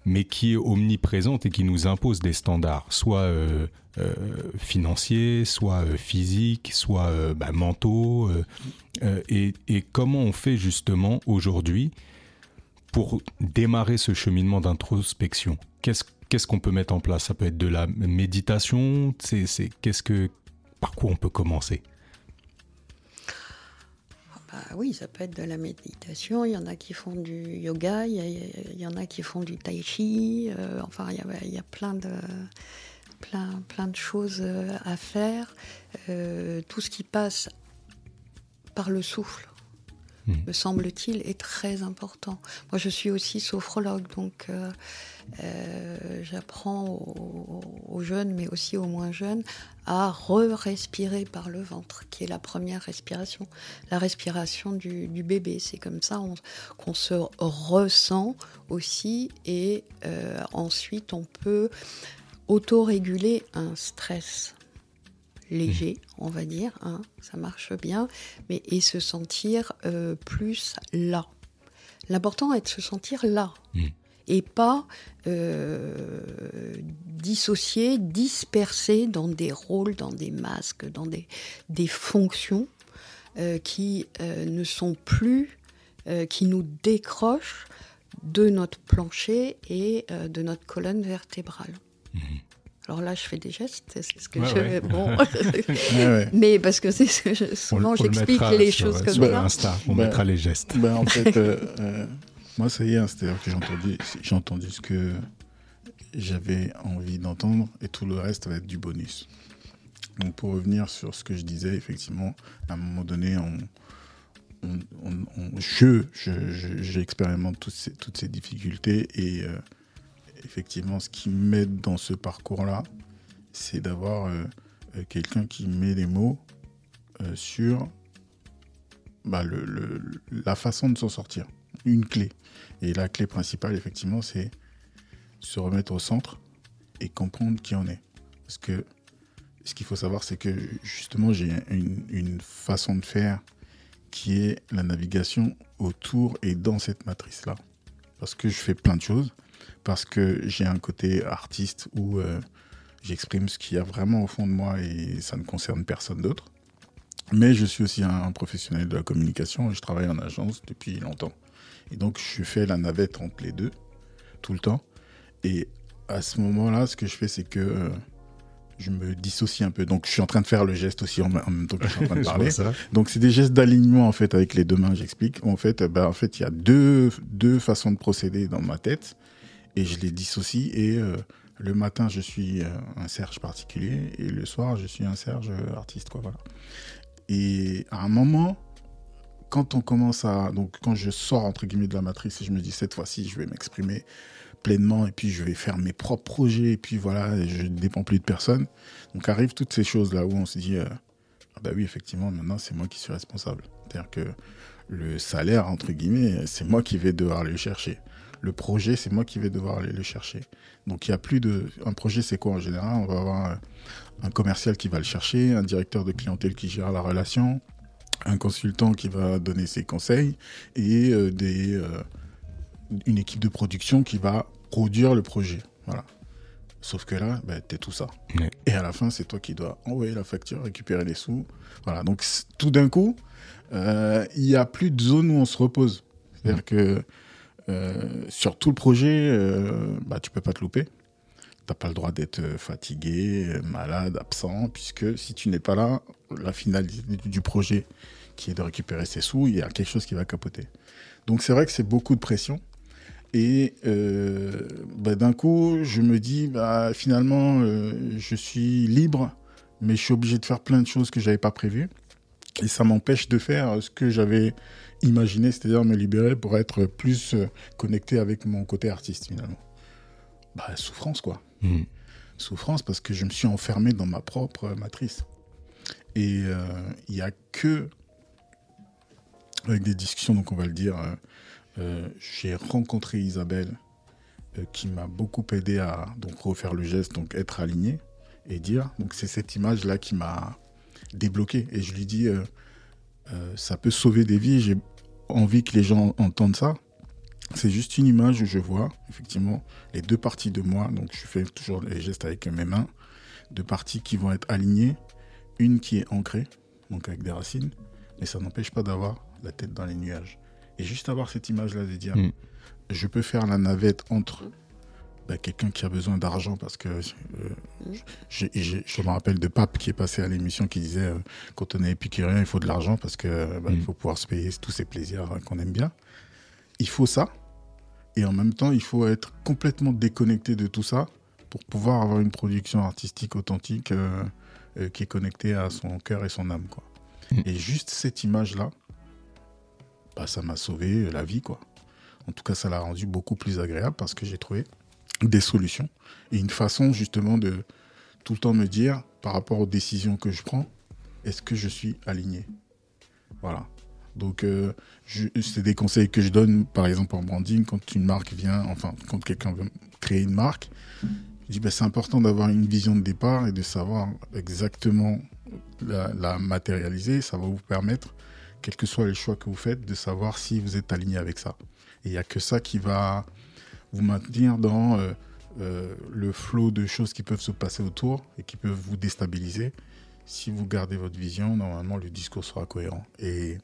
mais qui est omniprésente et qui nous impose des standards, soit euh, euh, financiers, soit euh, physiques, soit bah, mentaux. Et, et, comment on fait justement aujourd'hui pour démarrer ce cheminement d'introspection Qu'est-ce qu'on peut mettre en place? Ça peut être de la méditation. C'est qu'est-ce que par quoi on peut commencer? Ah oui, ça peut être de la méditation. Il y en a qui font du yoga, il y, en a qui font du tai chi. Euh, enfin, il y, a, plein de, plein de choses euh, à faire. Euh, tout ce qui passe par le souffle, me semble-t-il, est très important. Moi, je suis aussi sophrologue, donc j'apprends aux, jeunes, mais aussi aux moins jeunes, à re-respirer par le ventre, qui est la première respiration, la respiration du, bébé. C'est comme ça qu'on se ressent aussi et euh, ensuite on peut auto-réguler un stress léger, on va dire, hein, ça marche bien, mais et se sentir euh, plus là. L'important est de se sentir là. Mmh et pas euh, dissocié, dispersé dans des rôles, dans des masques, dans des, des fonctions euh, qui ne sont plus, qui nous décrochent de notre plancher et de notre colonne vertébrale. Mhm. Alors là, je fais des gestes, c'est ce que je. Bon. Mais parce que c'est souvent j'explique les choses comme ça. Insta, on mettra les gestes. Ben, en fait, moi, ça y est, hein, c'est-à-dire que j'ai entendu, j'ai entendu ce que j'avais envie d'entendre et tout le reste va être du bonus. Donc, pour revenir sur ce que je disais, effectivement, à un moment donné, on, je, j'expérimente toutes ces, toutes ces difficultés et euh, effectivement, ce qui m'aide dans ce parcours-là, c'est d'avoir euh, euh, quelqu'un qui met les mots sur bah, la façon de s'en sortir, une clé. Et la clé principale, effectivement, c'est se remettre au centre et comprendre qui on est. Parce que ce qu'il faut savoir, c'est que justement, j'ai une, façon de faire qui est la navigation autour et dans cette matrice-là. Parce que je fais plein de choses, parce que j'ai un côté artiste où euh, j'exprime ce qu'il y a vraiment au fond de moi et ça ne concerne personne d'autre. Mais je suis aussi un professionnel de la communication et je travaille en agence depuis longtemps. Et donc, je fais la navette entre les deux, tout le temps. Et à ce moment-là, ce que je fais, c'est que euh, je me dissocie un peu. Donc, je suis en train de faire le geste aussi en, même temps que je suis en train de parler. Donc, c'est des gestes d'alignement, en fait, avec les deux mains, j'explique. En fait, ben, en fait, il y a deux, deux façons de procéder dans ma tête. Et je les dissocie. Et euh, Le matin, je suis un Serge particulier et le soir, je suis un Serge artiste. Quoi, voilà. Et à un moment, quand on commence à. Donc, quand je sors, entre guillemets, de la matrice et je me dis, cette fois-ci, je vais m'exprimer pleinement et puis je vais faire mes propres projets et puis voilà, je ne dépends plus de personne. Donc, arrivent toutes ces choses-là où on se dit, euh, ah bah oui, effectivement, maintenant, c'est moi qui suis responsable. C'est-à-dire que le salaire, entre guillemets, c'est moi qui vais devoir le chercher. Le projet, c'est moi qui vais devoir aller le chercher. Donc, il n'y a plus de. Un projet, c'est quoi en général? On va avoir un commercial qui va le chercher, un directeur de clientèle qui gère la relation, un consultant qui va donner ses conseils et euh, des, euh, une équipe de production qui va produire le projet. Voilà. Sauf que là, bah, tu es tout ça. Et à la fin, c'est toi qui dois envoyer la facture, récupérer les sous. Voilà. Donc, tout d'un coup, euh, il n'y a plus de zone où on se repose. C'est-à-dire que sur tout le projet, bah, tu peux pas te louper. Tu n'as pas le droit d'être fatigué, malade, absent, puisque si tu n'es pas là, la finalité du projet, qui est de récupérer ses sous, il y a quelque chose qui va capoter. Donc c'est vrai que c'est beaucoup de pression. Et euh, bah, d'un coup, je me dis, bah, finalement, euh, je suis libre, mais je suis obligé de faire plein de choses que je n'avais pas prévues. Et ça m'empêche de faire ce que j'avais imaginé, c'est-à-dire me libérer pour être plus euh, connecté avec mon côté artiste, finalement. Bah, souffrance, quoi. Mmh. Souffrance parce que je me suis enfermé dans ma propre matrice. Et il n'y a que avec des discussions, donc on va le dire. Euh, euh, j'ai rencontré Isabelle euh, qui m'a beaucoup aidé à donc refaire le geste, donc être aligné et dire. Donc c'est cette image là qui m'a débloqué et je lui dis ça peut sauver des vies. Envie que les gens entendent ça. C'est juste une image où je vois effectivement les deux parties de moi. Donc je fais toujours les gestes avec mes mains. Deux parties qui vont être alignées. Une qui est ancrée, donc avec des racines, mais ça n'empêche pas d'avoir la tête dans les nuages. Et juste avoir cette image-là de dire, mm. je peux faire la navette entre bah, quelqu'un qui a besoin d'argent parce que euh, je, me rappelle de Pape qui est passé à l'émission qui disait euh, quand on est épicurien, il faut de l'argent parce que bah, il mm. faut pouvoir se payer tous ces plaisirs hein, qu'on aime bien. Il faut ça. Et en même temps, il faut être complètement déconnecté de tout ça pour pouvoir avoir une production artistique authentique euh, qui est connectée à son cœur et son âme. Quoi. Mm. Et juste cette image-là, bah, ça m'a sauvé la vie, quoi. En tout cas, ça l'a rendu beaucoup plus agréable parce que j'ai trouvé des solutions et une façon justement de tout le temps me dire par rapport aux décisions que je prends, est-ce que je suis aligné? Voilà. Donc, euh, c'est des conseils que je donne, par exemple en branding, quand une marque vient, enfin, quand quelqu'un veut créer une marque, je dis bah, c'est important d'avoir une vision de départ et de savoir exactement la, la matérialiser. Ça va vous permettre quels que soient les choix que vous faites, de savoir si vous êtes aligné avec ça. Et il n'y a que ça qui va vous maintenir dans euh, euh, le flot de choses qui peuvent se passer autour et qui peuvent vous déstabiliser. Si vous gardez votre vision, normalement, le discours sera cohérent. Et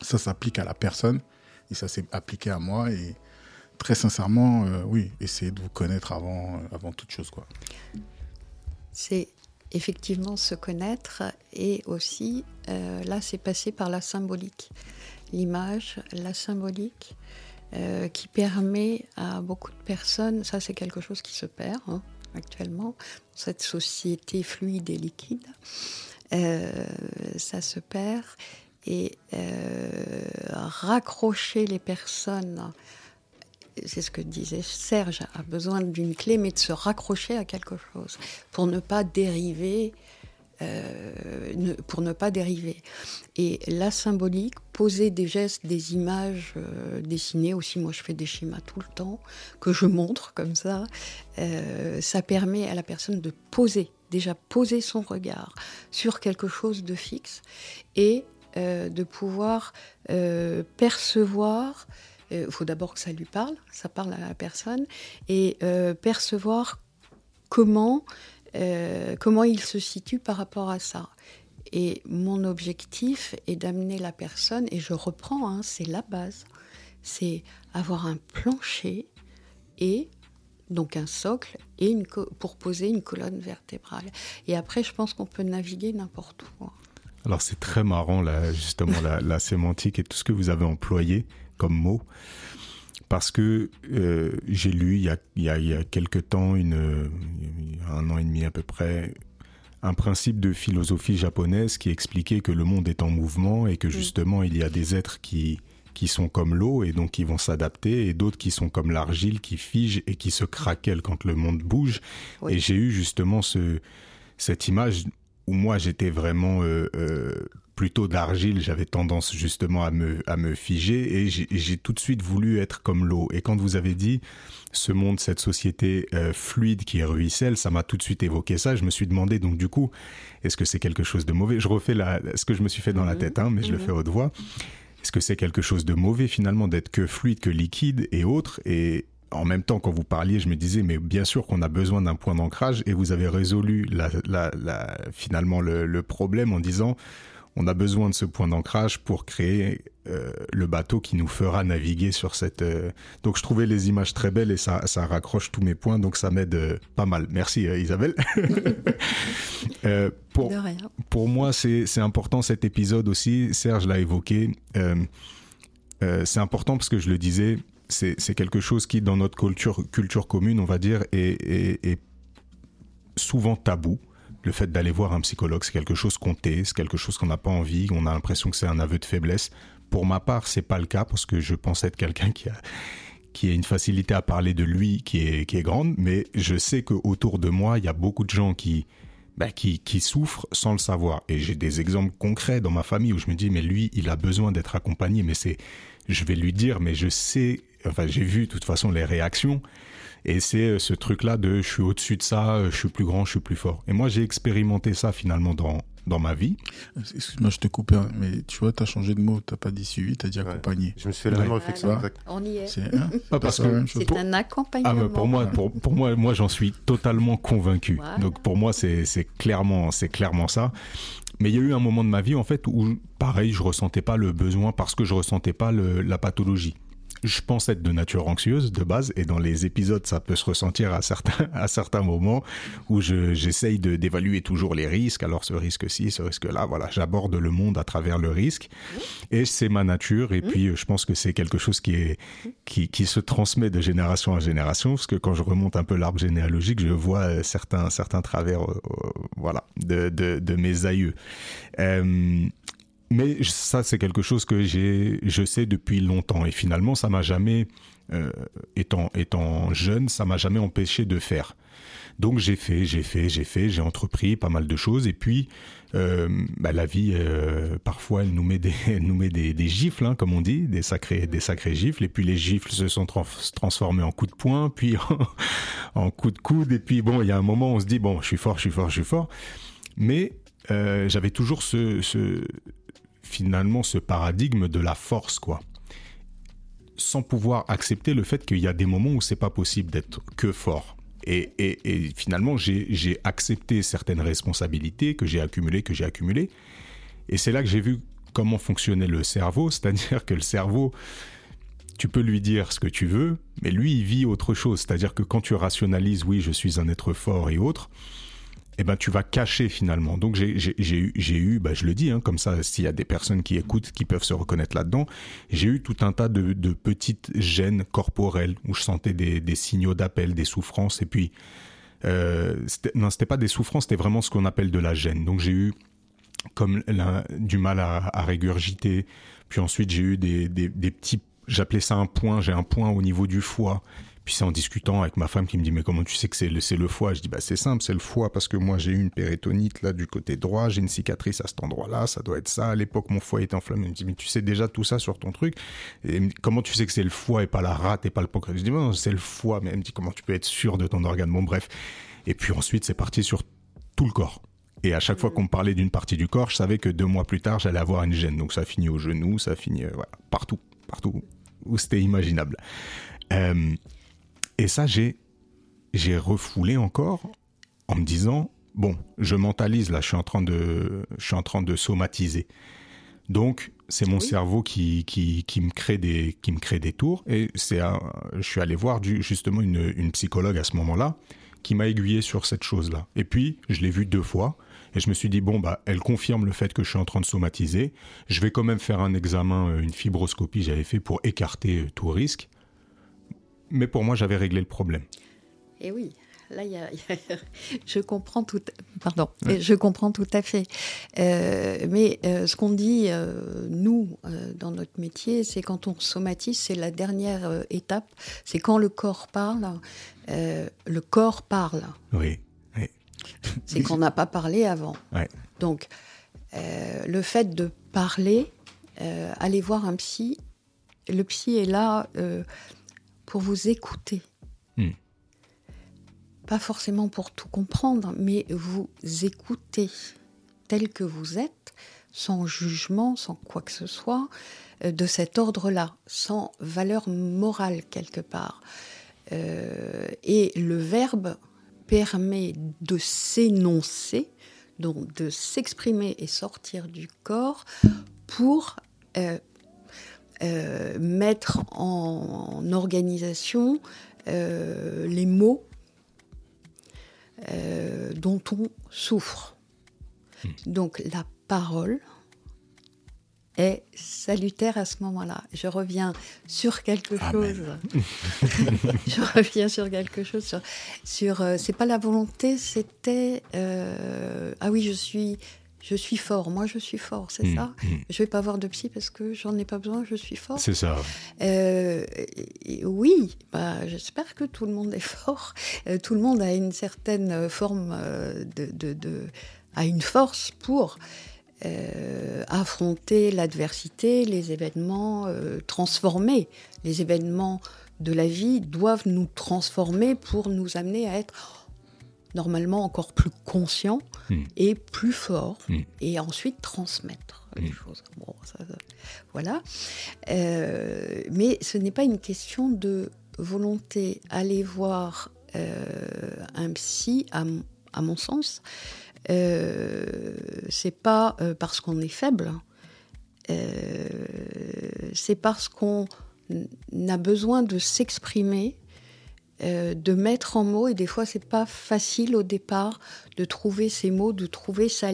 ça s'applique à la personne et ça s'est appliqué à moi. Et très sincèrement, euh, oui, essayez de vous connaître avant, avant toute chose. C'est effectivement se connaître et aussi, là, c'est passé par la symbolique. L'image, la symbolique, euh, qui permet à beaucoup de personnes, ça c'est quelque chose qui se perd hein, actuellement, cette société fluide et liquide, euh, ça se perd et raccrocher les personnes c'est ce que disait Serge, a besoin d'une clé, mais de se raccrocher à quelque chose pour ne pas dériver. Euh, pour ne pas dériver. Et la symbolique, poser des gestes, des images euh, dessinées aussi, moi je fais des schémas tout le temps, que je montre comme ça, euh, ça permet à la personne de poser, déjà poser son regard sur quelque chose de fixe et de pouvoir percevoir il euh, faut d'abord que ça lui parle, ça parle à la personne, et euh, percevoir comment, euh, comment il se situe par rapport à ça? Et mon objectif est d'amener la personne, et je reprends, hein, c'est la base, c'est avoir un plancher et donc un socle et pour poser une colonne vertébrale. Et après, je pense qu'on peut naviguer n'importe où. Hein. Alors c'est très marrant justement la, la, sémantique et tout ce que vous avez employé comme mot. Parce que euh, j'ai lu il y, a, il, y a, il y a quelque temps, une, un an et demi à peu près, un principe de philosophie japonaise qui expliquait que le monde est en mouvement et que justement il y a des êtres qui, qui sont comme l'eau et donc qui vont s'adapter et d'autres qui sont comme l'argile qui fige et qui se craquellent quand le monde bouge. Et j'ai eu justement ce, cette image où moi j'étais vraiment euh, euh, plutôt d'argile, j'avais tendance justement à me, à me figer et j'ai tout de suite voulu être comme l'eau. Et quand vous avez dit ce monde, cette société euh, fluide qui est ruisselle, ça m'a tout de suite évoqué ça. Je me suis demandé donc du coup, est-ce que c'est quelque chose de mauvais? Je refais la, ce que je me suis fait dans la mhm. tête, hein, mais je le mhm. fais haute voix. Est-ce que c'est quelque chose de mauvais finalement d'être que fluide, que liquide et autre? Et en même temps, quand vous parliez, je me disais, mais bien sûr qu'on a besoin d'un point d'ancrage et vous avez résolu la, la, finalement le, le problème en disant, on a besoin de ce point d'ancrage pour créer euh, le bateau qui nous fera naviguer sur cette. Euh, donc je trouvais les images très belles et ça, ça raccroche tous mes points, donc ça m'aide euh, pas mal. Merci Isabelle. pour, pour moi, c'est important cet épisode aussi. Serge l'a évoqué. c'est important parce que je le disais, c'est quelque chose qui, dans notre culture, culture commune, on va dire, est, est souvent tabou le fait d'aller voir un psychologue, c'est quelque chose qu'on tait, c'est quelque chose qu'on n'a pas envie, on a l'impression que c'est un aveu de faiblesse. Pour ma part, c'est pas le cas parce que je pense être quelqu'un qui a qui a une facilité à parler de lui qui est, qui est grande, mais je sais qu'autour de moi, il y a beaucoup de gens qui, bah, qui, qui souffrent sans le savoir. Et j'ai des exemples concrets dans ma famille où je me dis, mais lui, il a besoin d'être accompagné, mais c'est, je vais lui dire, mais je sais, enfin, j'ai vu de toute façon les réactions. Et c'est euh, ce truc-là de je suis au-dessus de ça, euh, je suis plus grand, je suis plus fort. Et moi, j'ai expérimenté ça finalement dans, dans ma vie. Excuse-moi, je te coupe, hein, mais tu vois, tu as changé de mot, tu n'as pas dit suivi, tu as dit accompagné. Je me suis fait la même réflexion. On y est. C'est hein, parce que c'est un accompagnement. Ah, pour moi, pour, pour moi, moi j'en suis totalement convaincu. Donc pour moi, c'est clairement, clairement ça. Mais il y a eu un moment de ma vie, en fait, où, pareil, je ressentais pas le besoin parce que je ressentais pas le, la pathologie je pense être de nature anxieuse de base et dans les épisodes ça peut se ressentir à certains à certains moments où j'essaye d'évaluer toujours les risques. Alors ce risque ci ce risque là voilà j'aborde le monde à travers le risque. Et c'est ma nature et puis je pense que c'est quelque chose qui est qui, qui se transmet de génération en génération parce que quand je remonte un peu l'arbre généalogique je vois certains certains travers euh, euh, voilà de, de, de mes aïeux. Euh, mais ça, c'est quelque chose que j'ai, je sais depuis longtemps. Et finalement, ça m'a jamais, euh, étant, étant jeune, ça m'a jamais empêché de faire. Donc j'ai fait, j'ai fait, j'ai fait, j'ai entrepris pas mal de choses. Et puis, euh, bah, la vie, euh, parfois, elle nous met des, elle nous met des, des gifles, hein, comme on dit, des sacrés, des sacrés gifles. Et puis les gifles se sont transformés en coups de poing, puis en, en coups de coude. Et puis bon, il y a un moment, on se dit bon, je suis fort, je suis fort, je suis fort. Mais euh, j'avais toujours ce, ce, finalement ce paradigme de la force, quoi. Sans pouvoir accepter le fait qu'il y a des moments où c'est pas possible d'être que fort. Et, et, finalement, j'ai accepté certaines responsabilités que j'ai accumulées, que j'ai accumulées. Et c'est là que j'ai vu comment fonctionnait le cerveau, c'est-à-dire que le cerveau, tu peux lui dire ce que tu veux, mais lui, il vit autre chose. C'est-à-dire que quand tu rationalises, oui, je suis un être fort et autre, eh ben, tu vas cacher finalement. Donc j'ai eu, bah, je le dis, hein, comme ça, s'il y a des personnes qui écoutent, qui peuvent se reconnaître là-dedans, j'ai eu tout un tas de, de, petites gênes corporelles où je sentais des, signaux d'appel, des souffrances, et puis euh, non, c'était pas des souffrances, c'était vraiment ce qu'on appelle de la gêne. Donc j'ai eu comme du mal à, régurgiter, puis ensuite j'ai eu des petits, j'appelais ça un point, j'ai un point au niveau du foie, puis c'est en discutant avec ma femme qui me dit mais comment tu sais que c'est le, le foie? Je dis bah c'est simple, c'est le foie parce que moi j'ai eu une péritonite là du côté droit, j'ai une cicatrice à cet endroit-là, ça doit être ça. À l'époque mon foie était enflammé. Il me dit mais tu sais déjà tout ça sur ton truc. Et comment tu sais que c'est le foie et pas la rate et pas le pancréas? Je dis non c'est le foie. Mais elle me dit comment tu peux être sûr de ton organe? Bon bref. Et puis ensuite c'est parti sur tout le corps. Et à chaque fois qu'on me parlait d'une partie du corps, je savais que deux mois plus tard, j'allais avoir une gêne. Donc ça finit au genou, ça finit euh, partout, partout où c'était imaginable. Euh, et ça, j'ai, j'ai refoulé encore en me disant, bon, je mentalise là, je suis en train de, je suis en train de somatiser. Donc, c'est mon cerveau qui, qui, qui, me crée des, qui me crée des tours. Et c'est, je suis allé voir du, justement une, une psychologue à ce moment-là qui m'a aiguillé sur cette chose-là. Et puis, je l'ai vue deux fois. Et je me suis dit, bon, bah, elle confirme le fait que je suis en train de somatiser. Je vais quand même faire un examen, euh, une fibroscopie, j'avais fait pour écarter euh, tout risque. Mais pour moi, j'avais réglé le problème. Et oui, là, y a, je comprends tout, pardon, je comprends tout à fait. Euh, mais euh, ce qu'on dit, euh, nous, dans notre métier, c'est quand on somatise, c'est la dernière étape. C'est quand le corps parle, le corps parle. Oui. C'est qu'on n'a pas parlé avant. Donc, le fait de parler, aller voir un psy, le psy est là pour vous écouter. Hmm pas forcément pour tout comprendre, mais vous écoutez tel que vous êtes, sans jugement, sans quoi que ce soit, euh, de cet ordre-là, sans valeur morale quelque part. Euh, et le verbe permet de s'énoncer, donc de s'exprimer et sortir du corps pour euh, mettre en, organisation les mots euh, dont on souffre. Hmm. Donc la parole est salutaire à ce moment-là. Je reviens sur quelque chose. je reviens sur quelque chose. Sur, euh, c'est pas la volonté, c'était euh, ah oui, je suis je suis fort. Moi, je suis fort, c'est hmm, ça? Je hmm. Je vais pas voir de psy parce que j'en ai pas besoin. Je suis fort. C'est ça. Euh, oui, bah, j'espère que tout le monde est fort. Euh, tout le monde a une certaine forme euh, de, de, a une force pour affronter l'adversité, les événements transformés. Les événements de la vie doivent nous transformer pour nous amener à être normalement encore plus conscient hmm. et plus fort, hmm. et ensuite transmettre les hmm. choses. Bon, ça, voilà. Euh, mais ce n'est pas une question de volonté. Aller voir euh, un psy, à, mon sens, euh, c'est pas euh, parce qu'on est faible, c'est parce qu'on a besoin de s'exprimer euh, de mettre en mots, et des fois c'est pas facile au départ de trouver ces mots, de trouver ça.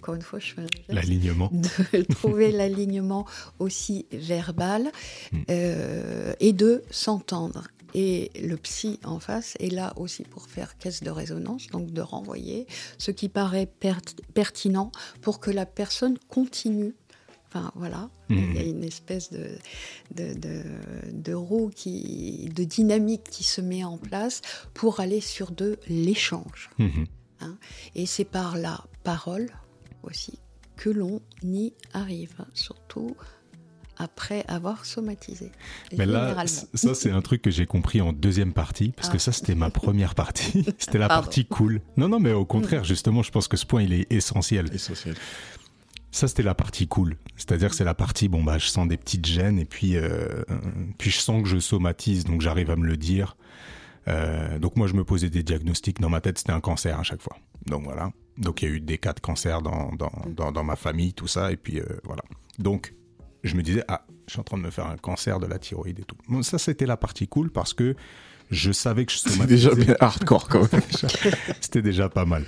Encore une fois, je fais l'alignement, de trouver l'alignement aussi verbal hmm. euh, et de s'entendre. Et le psy en face est là aussi pour faire caisse de résonance, donc de renvoyer ce qui paraît pertinent pour que la personne continue Enfin, voilà, il y a une espèce de, de, roue, qui, de dynamique qui se met en place pour aller sur de l'échange. Mhm. Hein. Et c'est par la parole aussi que l'on y arrive, surtout après avoir somatisé. Mais là, ça c'est un truc que j'ai compris en deuxième partie, parce que ah. ça c'était ma première partie, c'était la partie cool. Non, non, mais au contraire, justement, je pense que ce point il est essentiel. Essentiel. Ça, c'était la partie cool. C'est-à-dire que c'est la partie, bon, bah, je sens des petites gênes et puis, euh, puis je sens que je somatise, donc j'arrive à me le dire. Euh, donc moi, je me posais des diagnostics. Dans ma tête, c'était un cancer à chaque fois. Donc voilà. Donc il y a eu des cas de cancer dans, dans, dans, dans ma famille, tout ça. Et puis euh, voilà. Donc je me disais, ah, je suis en train de me faire un cancer de la thyroïde et tout. Bon, ça, c'était la partie cool parce que je savais que je somatisais. C'était déjà bien hardcore quand même. c'était déjà pas mal.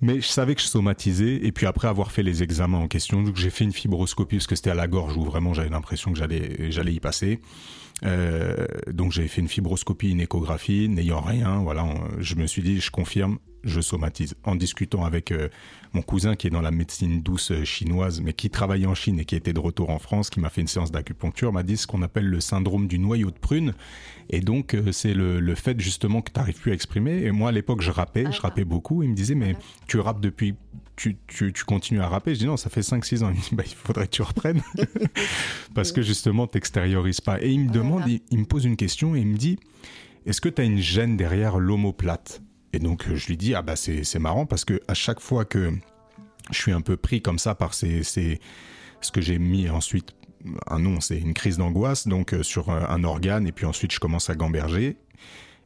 Mais je savais que je somatisais. Et puis après avoir fait les examens en question, j'ai fait une fibroscopie parce que c'était à la gorge où vraiment j'avais l'impression que j'allais y passer. Euh, donc j'ai fait une fibroscopie, une échographie, n'ayant rien. Voilà, je me suis dit, je confirme, je somatise. En discutant avec euh, mon cousin qui est dans la médecine douce euh, chinoise, mais qui travaillait en Chine et qui était de retour en France, qui m'a fait une séance d'acupuncture, m'a dit ce qu'on appelle le syndrome du noyau de prune. Et donc, euh, c'est le, le, fait justement que tu n'arrives plus à exprimer. Et moi, à l'époque, je rappais, je rappais beaucoup. Il me disait, mais tu rappes depuis tu, tu, tu, continues à rapper? Je dis non, ça fait 5-6 ans. Il me dit, bah, il faudrait que tu reprennes. Parce que justement, tu n'extériorises pas. Et il me demande, il, il, me pose une question et il me dit, est-ce que tu as une gêne derrière l'omoplate? Et donc je lui dis ah bah c'est marrant parce que à chaque fois que je suis un peu pris comme ça par ces, ce que j'ai mis ensuite un nom, c'est une crise d'angoisse donc euh, sur un organe et puis ensuite je commence à gamberger.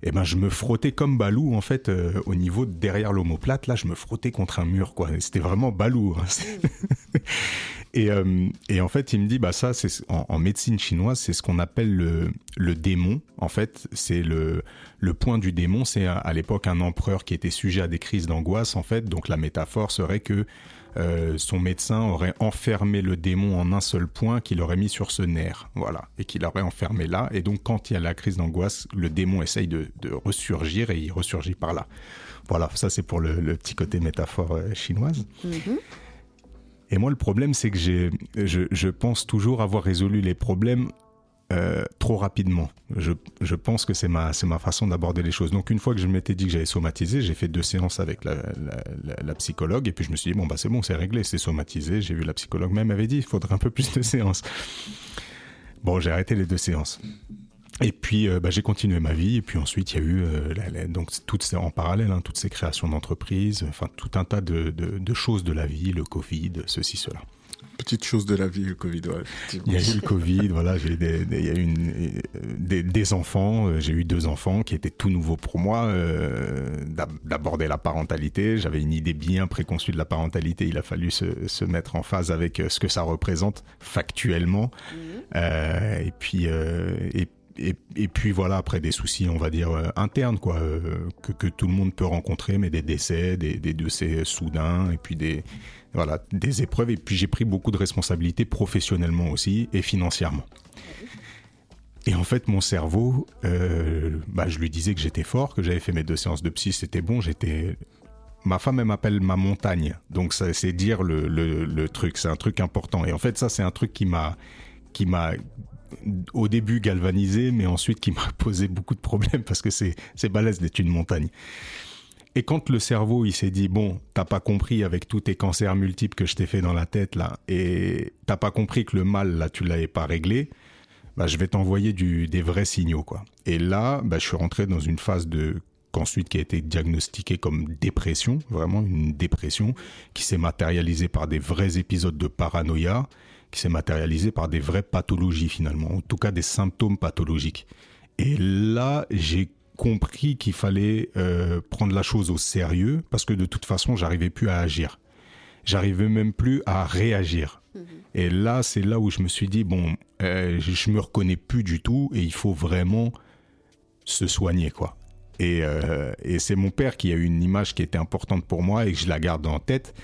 Et ben je me frottais comme Balou en fait euh, au niveau de derrière l'omoplate là je me frottais contre un mur quoi c'était vraiment Balou hein. Et, euh, et, en fait, il me dit, bah ça, c'est en, en, médecine chinoise, c'est ce qu'on appelle le, le démon. En fait, c'est le, le point du démon. C'est à, l'époque un empereur qui était sujet à des crises d'angoisse. En fait, donc la métaphore serait que euh, son médecin aurait enfermé le démon en un seul point qu'il aurait mis sur ce nerf, voilà, et qu'il aurait enfermé là. Et donc, quand il y a la crise d'angoisse, le démon essaye de, ressurgir et il ressurgit par là. Voilà, ça c'est pour le, petit côté métaphore euh, chinoise. Mm-hmm. Et moi, le problème, c'est que je, je pense toujours avoir résolu les problèmes euh, trop rapidement. Je, je pense que c'est ma, ma façon d'aborder les choses. Donc une fois que je m'étais dit que j'avais somatisé, j'ai fait deux séances avec la, psychologue et puis je me suis dit bon bah c'est bon, c'est réglé, c'est somatisé. J'ai vu la psychologue même avait dit il faudrait un peu plus de séances. Bon, j'ai arrêté les deux séances. Et puis euh, bah, j'ai continué ma vie et puis ensuite il y a eu euh, donc toutes en parallèle hein, toutes ces créations d'entreprises, enfin tout un tas de, de choses de la vie, le Covid, ceci cela petite chose de la vie, le Covid. il y a eu le Covid, voilà, j'ai des, il y a eu des, des, enfants, euh, j'ai eu deux enfants qui étaient tout nouveaux pour moi, euh, d'aborder la parentalité. J'avais une idée bien préconçue de la parentalité, il a fallu se, se, mettre en phase avec euh, ce que ça représente factuellement. Mhm. Euh, et puis, euh, et et, et, puis voilà, après des soucis, on va dire, internes, quoi, que, que, tout le monde peut rencontrer, mais des décès, des, des décès soudains, et puis des, voilà, des épreuves. Et puis j'ai pris beaucoup de responsabilités professionnellement aussi et financièrement. Et en fait, mon cerveau, euh, bah, je lui disais que j'étais fort, que j'avais fait mes deux séances de psy, c'était bon, j'étais... Ma femme, elle m'appelle ma montagne. Donc, ça, c'est dire le, le, le truc. C'est un truc important. Et en fait, ça, c'est un truc qui m'a, qui m'a, au début galvanisé, mais ensuite qui m'a posé beaucoup de problèmes parce que c'est, c'est balèze d'être une montagne. Et quand le cerveau, il s'est dit, bon, t'as pas compris avec tous tes cancers multiples que je t'ai fait dans la tête, là, et t'as pas compris que le mal, là, tu l'avais pas réglé, bah, je vais t'envoyer des vrais signaux, quoi. Et là, bah, je suis rentré dans une phase de, qu'ensuite qui a été diagnostiquée comme dépression, vraiment une dépression, qui s'est matérialisée par des vrais épisodes de paranoïa, qui s'est matérialisée par des vraies pathologies, finalement, en tout cas des symptômes pathologiques. Et là, j'ai compris qu'il fallait euh, prendre la chose au sérieux parce que de toute façon, j'arrivais plus à agir. J'arrivais même plus à réagir. Mhm. Et là, c'est là où je me suis dit bon, euh, je me reconnais plus du tout et il faut vraiment se soigner quoi. Et, euh, et c'est mon père qui a eu une image qui était importante pour moi et que je la garde en tête.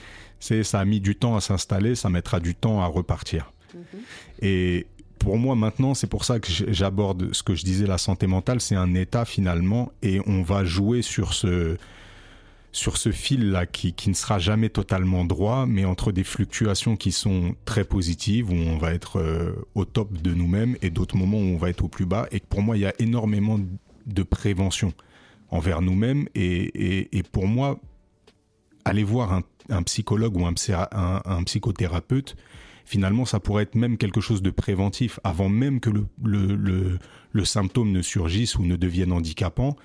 C'est ça a mis du temps à s'installer, ça mettra du temps à repartir. Mhm. Et pour moi maintenant, c'est pour ça que j'aborde ce que je disais, la santé mentale, c'est un état finalement, et on va jouer sur ce sur ce fil-là qui, qui, ne sera jamais totalement droit, mais entre des fluctuations qui sont très positives, où on va être euh, au top de nous-mêmes, et d'autres moments où on va être au plus bas, et pour moi, il y a énormément de prévention envers nous-mêmes, et, et, pour moi, aller voir un, psychologue ou un psychothérapeute, finalement, ça pourrait être même quelque chose de préventif avant même que le, le, le, symptôme ne surgisse ou ne devienne handicapant.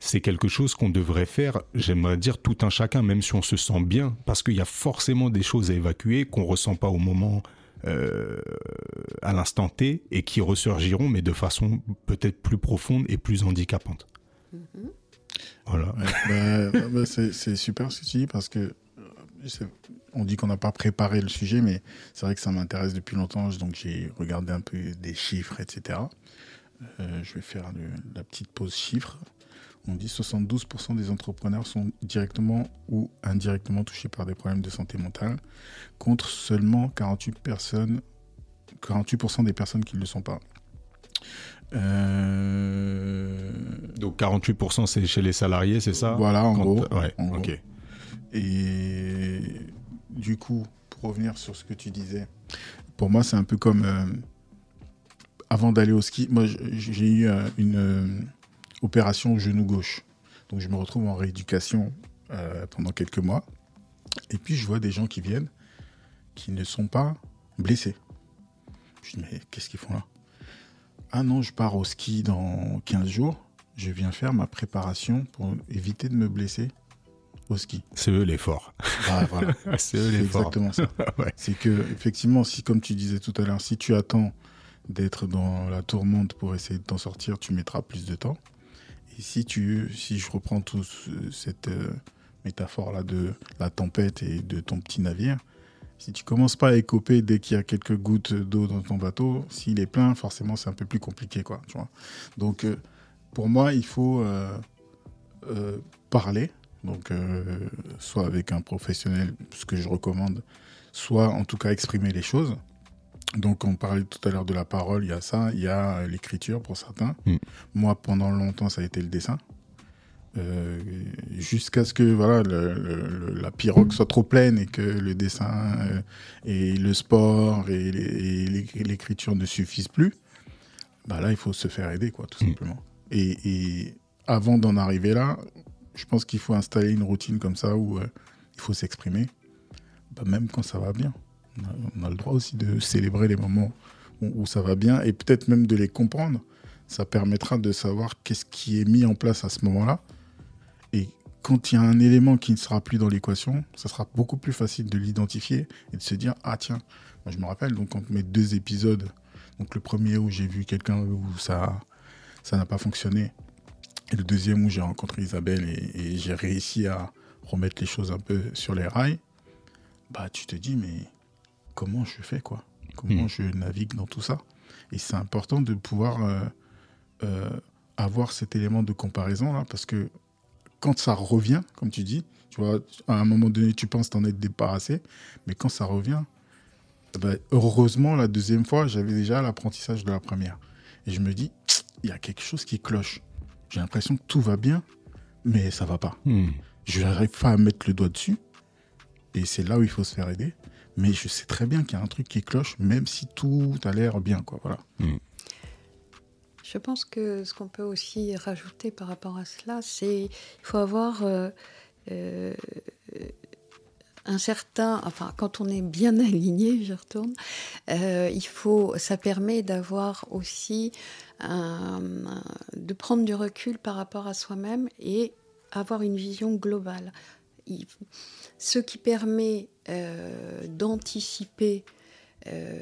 C'est quelque chose qu'on devrait faire, j'aimerais dire, tout un chacun, même si on se sent bien, parce qu'il y a forcément des choses à évacuer qu'on ressent pas au moment, euh, à l'instant T, et qui ressurgiront, mais de façon peut-être plus profonde et plus handicapante. Mm-hmm. Voilà. Bah, bah, c'est super ce que tu dis, parce que on dit qu'on n'a pas préparé le sujet, mais c'est vrai que ça m'intéresse depuis longtemps, donc j'ai regardé un peu des chiffres, etc. Euh, je vais faire la petite pause chiffres. On dit 72% des entrepreneurs sont directement ou indirectement touchés par des problèmes de santé mentale, contre seulement 48 personnes, 48% des personnes qui ne le sont pas. Euh, donc 48% c'est chez les salariés, c'est ça? Voilà, en gros. Ouais, ok. Et du coup, pour revenir sur ce que tu disais, pour moi, c'est un peu comme euh, avant d'aller au ski. Moi, j'ai eu euh, une euh, opération au genou gauche. Donc, je me retrouve en rééducation pendant quelques mois. Et puis, je vois des gens qui viennent qui ne sont pas blessés. Je dis, mais qu'est-ce qu'ils font là? Ah non, je pars au ski dans 15 jours. Je viens faire ma préparation pour éviter de me blesser ski. C'est eux les forts. Ah, voilà. c'est exactement ça. C'est que, effectivement, si, comme tu disais tout à l'heure, si tu attends d'être dans la tourmente pour essayer de t'en sortir, tu mettras plus de temps. Et si tu, si je reprends tout cette euh, métaphore-là de la tempête et de ton petit navire, si tu commences pas à écoper dès qu'il y a quelques gouttes d'eau dans ton bateau, s'il est plein, forcément c'est un peu plus compliqué, quoi. Tu vois Donc, euh, pour moi, il faut euh, parler, Donc, soit avec un professionnel, ce que je recommande, soit en tout cas exprimer les choses. Donc, on parlait tout à l'heure de la parole, il y a ça, il y a l'écriture pour certains. Mm. Moi, pendant longtemps, ça a été le dessin. Euh, jusqu'à ce que voilà la pirogue soit trop pleine et que le dessin euh, et le sport et l'écriture ne suffisent plus, bah là il faut se faire aider quoi tout mm. simplement. Et, avant d'en arriver là, je pense qu'il faut installer une routine comme ça où euh, il faut s'exprimer, bah, même quand ça va bien. On a, le droit aussi de célébrer les moments où ça va bien et peut-être même de les comprendre. Ça permettra de savoir qu'est-ce qui est mis en place à ce moment-là et quand il y a un élément qui ne sera plus dans l'équation, ça sera beaucoup plus facile de l'identifier et de se dire ah tiens, je me rappelle donc entre mes deux épisodes, donc le premier où j'ai vu quelqu'un où ça ça n'a pas fonctionné et le deuxième où j'ai rencontré Isabelle et, j'ai réussi à remettre les choses un peu sur les rails, bah tu te dis mais comment je fais quoi? Comment hmm. je navigue dans tout ça? Et c'est important de pouvoir euh, euh, avoir cet élément de comparaison là parce que quand ça revient, comme tu dis, tu vois, à un moment donné, tu penses t'en être débarrassé, mais quand ça revient, eh ben, heureusement, la deuxième fois, j'avais déjà l'apprentissage de la première. Et je me dis, il y a quelque chose qui cloche. J'ai l'impression que tout va bien, mais ça va pas. Hmm. Je n'arrive pas à mettre le doigt dessus. Et c'est là où il faut se faire aider. Mais je sais très bien qu'il y a un truc qui cloche, même si tout a l'air bien. Quoi, voilà. Hmm. Je pense que ce qu'on peut aussi rajouter par rapport à cela, c'est qu'il faut avoir euh, euh, un certain, enfin, quand on est bien aligné, je retourne, euh, il faut, ça permet d'avoir aussi de prendre du recul par rapport à soi-même et avoir une vision globale. ce qui permet d'anticiper euh,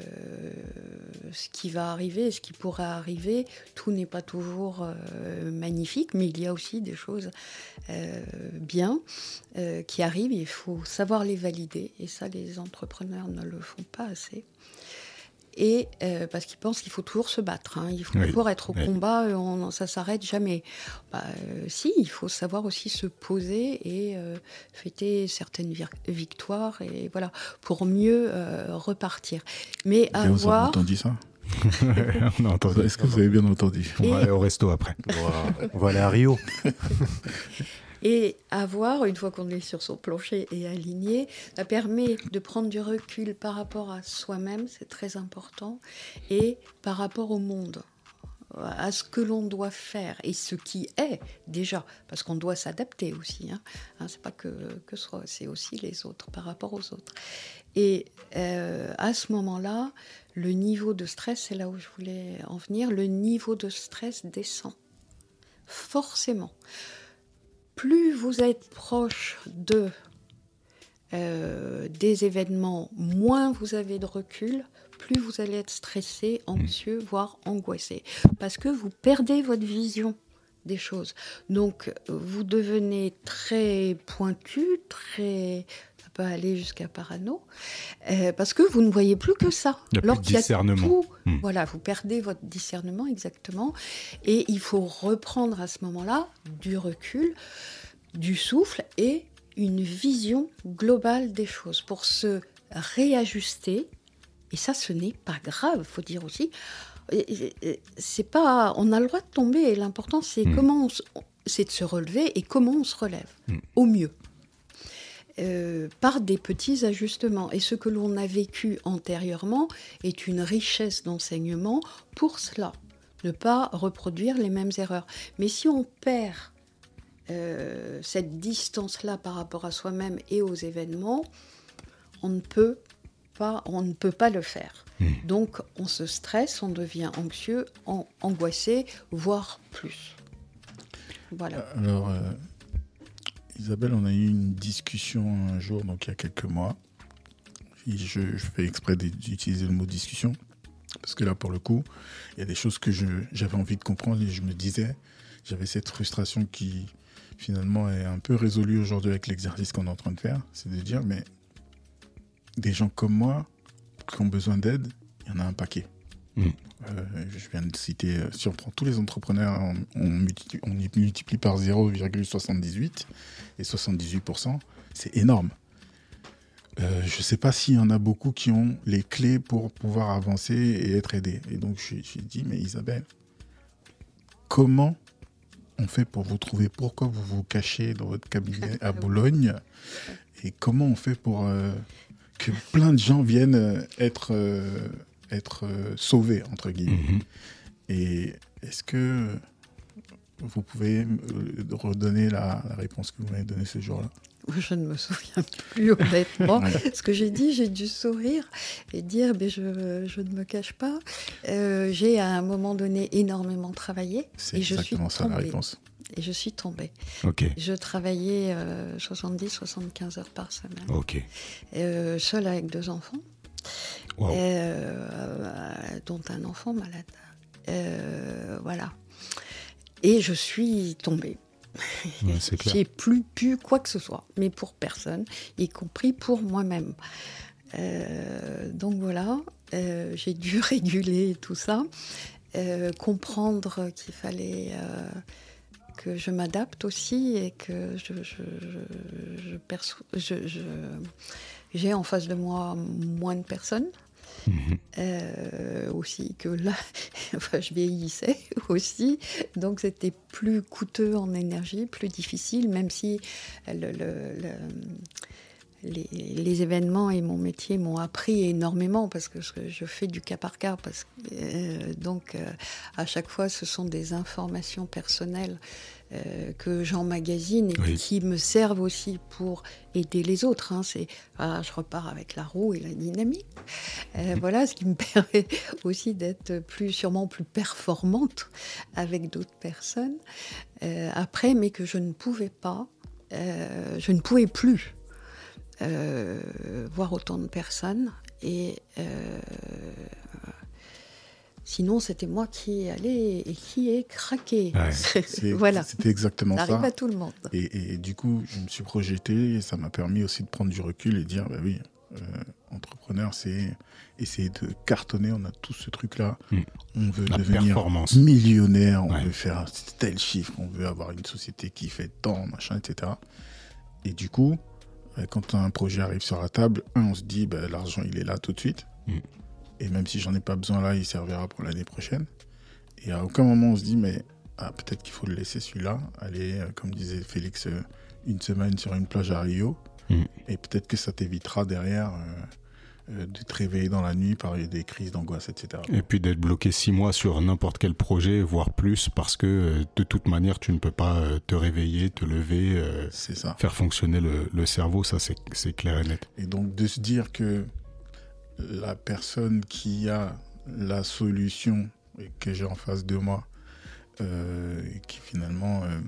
ce qui va arriver, ce qui pourra arriver. Tout n'est pas toujours euh, magnifique, mais il y a aussi des choses euh, bien qui arrivent. Il faut savoir les valider, et ça, les entrepreneurs ne le font pas assez et euh, parce qu'ils pensent qu'il faut toujours se battre, hein. il faut toujours être au combat, euh, on, ça s'arrête jamais. Bah, euh, si, il faut savoir aussi se poser et fêter certaines victoires et voilà pour mieux repartir. Mais avoir. Vous entendu ça on a entendu. Est-ce que vous avez bien entendu? On va aller au resto après. on va aller à Rio. Et avoir, une fois qu'on est sur son plancher et aligné, ça permet de prendre du recul par rapport à soi-même, c'est très important, et par rapport au monde à ce que l'on doit faire et ce qui est déjà, parce qu'on doit s'adapter aussi. Hein. Hein, c'est pas que, que soi, c'est aussi les autres par rapport aux autres. Et euh, à ce moment-là, le niveau de stress, c'est là où je voulais en venir, le niveau de stress descend. Forcément plus vous êtes proche de euh, des événements, moins vous avez de recul, plus vous allez être stressé, anxieux, voire angoissé. Parce que vous perdez votre vision des choses. Donc, vous devenez très pointu, très aller jusqu'à parano, euh, parce que vous ne voyez plus que ça. Il y a discernement. Hmm. Voilà, vous perdez votre discernement exactement, et il faut reprendre à ce moment-là du recul, du souffle et une vision globale des choses pour se réajuster. Et ça, ce n'est pas grave, faut dire aussi. C'est pas, on a le droit de tomber. L'important, c'est hmm. comment, c'est de se relever et comment on se relève hmm. au mieux. Euh, par des petits ajustements. Et ce que l'on a vécu antérieurement est une richesse d'enseignement pour cela, ne pas reproduire les mêmes erreurs. Mais si on perd euh, cette distance-là par rapport à soi-même et aux événements, on ne peut pas, on ne peut pas le faire. Hmm. Donc on se stresse, on devient anxieux, angoissé, voire plus. Voilà. Alors, euh, Isabelle, on a eu une discussion un jour, donc il y a quelques mois. je, fais exprès d'utiliser le mot discussion, parce que là, pour le coup, il y a des choses que j'avais envie de comprendre et je me disais, j'avais cette frustration qui, finalement, est un peu résolue aujourd'hui avec l'exercice qu'on est en train de faire. C'est de dire, mais des gens comme moi qui ont besoin d'aide, il y en a un paquet. Mm. Euh, je viens de citer, euh, si on prend tous les entrepreneurs, on, multiplie, par 0,78 et 78%, c'est énorme. Euh, je ne sais pas s'il y en a beaucoup qui ont les clés pour pouvoir avancer et être aidés. Et donc, j'ai dit, mais Isabelle, comment on fait pour vous trouver? Pourquoi vous vous cachez dans votre cabinet à Boulogne? Et comment on fait pour que plein de gens viennent être être euh, sauvé, entre guillemets. Mhm. Et est-ce que vous pouvez redonner la, réponse que vous m'avez donnée ce jour-là? Je ne me souviens plus honnêtement. Ce que j'ai dit, j'ai dû sourire et dire mais je, je ne me cache pas. Euh, j'ai à un moment donné énormément travaillé. C'est exactement ça la réponse. Et je suis tombée. Ok. Je travaillais 70-75 euh, heures par semaine. Ok. seule avec deux enfants. Euh, dont un enfant malade. Euh, voilà. Et je suis tombée. J'ai plus pu quoi que ce soit, mais pour personne, y compris pour moi-même. Euh, donc voilà, j'ai dû réguler tout ça, comprendre qu'il fallait que je m'adapte aussi et que je, je, je, je j'ai en face de moi moins de personnes. Euh, aussi que là, enfin, je vieillissais aussi, donc c'était plus coûteux en énergie, plus difficile, même si le, les, événements et mon métier m'ont appris énormément parce que je fais du cas par cas. Parce, euh, donc, euh, à chaque fois, ce sont des informations personnelles euh, que j'emmagasine et qui me servent aussi pour aider les autres. Hein. C'est, ah, je repars avec la roue et la dynamique. Euh, mhm. Voilà, ce qui me permet aussi d'être plus, sûrement plus performante avec d'autres personnes. Euh, après, mais que je ne pouvais pas, je ne pouvais plus voir autant de personnes et Sinon, c'était moi qui allais et qui ai craqué. voilà. C'était exactement ça. Ça arrive à tout le monde. Et, du coup, je me suis projeté et ça m'a permis aussi de prendre du recul et de dire, bah oui, euh, entrepreneur, c'est essayer de cartonner. On a tout ce truc-là. Hmm. On veut devenir millionnaire, on veut faire tel chiffre, on veut avoir une société qui fait tant, machin, etc. Et du coup, euh, quand un projet arrive sur la table, un, on se dit, bah, l'argent, il est là tout de suite. Hmm. Et même si j'en ai pas besoin là, il servira pour l'année prochaine. Et à aucun moment on se dit, mais ah, peut-être qu'il faut le laisser celui-là, aller, euh, comme disait Félix, euh, une semaine sur une plage à Rio. Mm. Et peut-être que ça t'évitera derrière euh, de te réveiller dans la nuit par des crises d'angoisse, etc. Et puis d'être bloqué six mois sur n'importe quel projet, voire plus, parce que de toute manière, tu ne peux pas te réveiller, te lever, ça. faire fonctionner le, le cerveau, ça c'est clair et net. Et donc de se dire que la personne qui a la solution et que j'ai en face de moi, euh, qui finalement euh,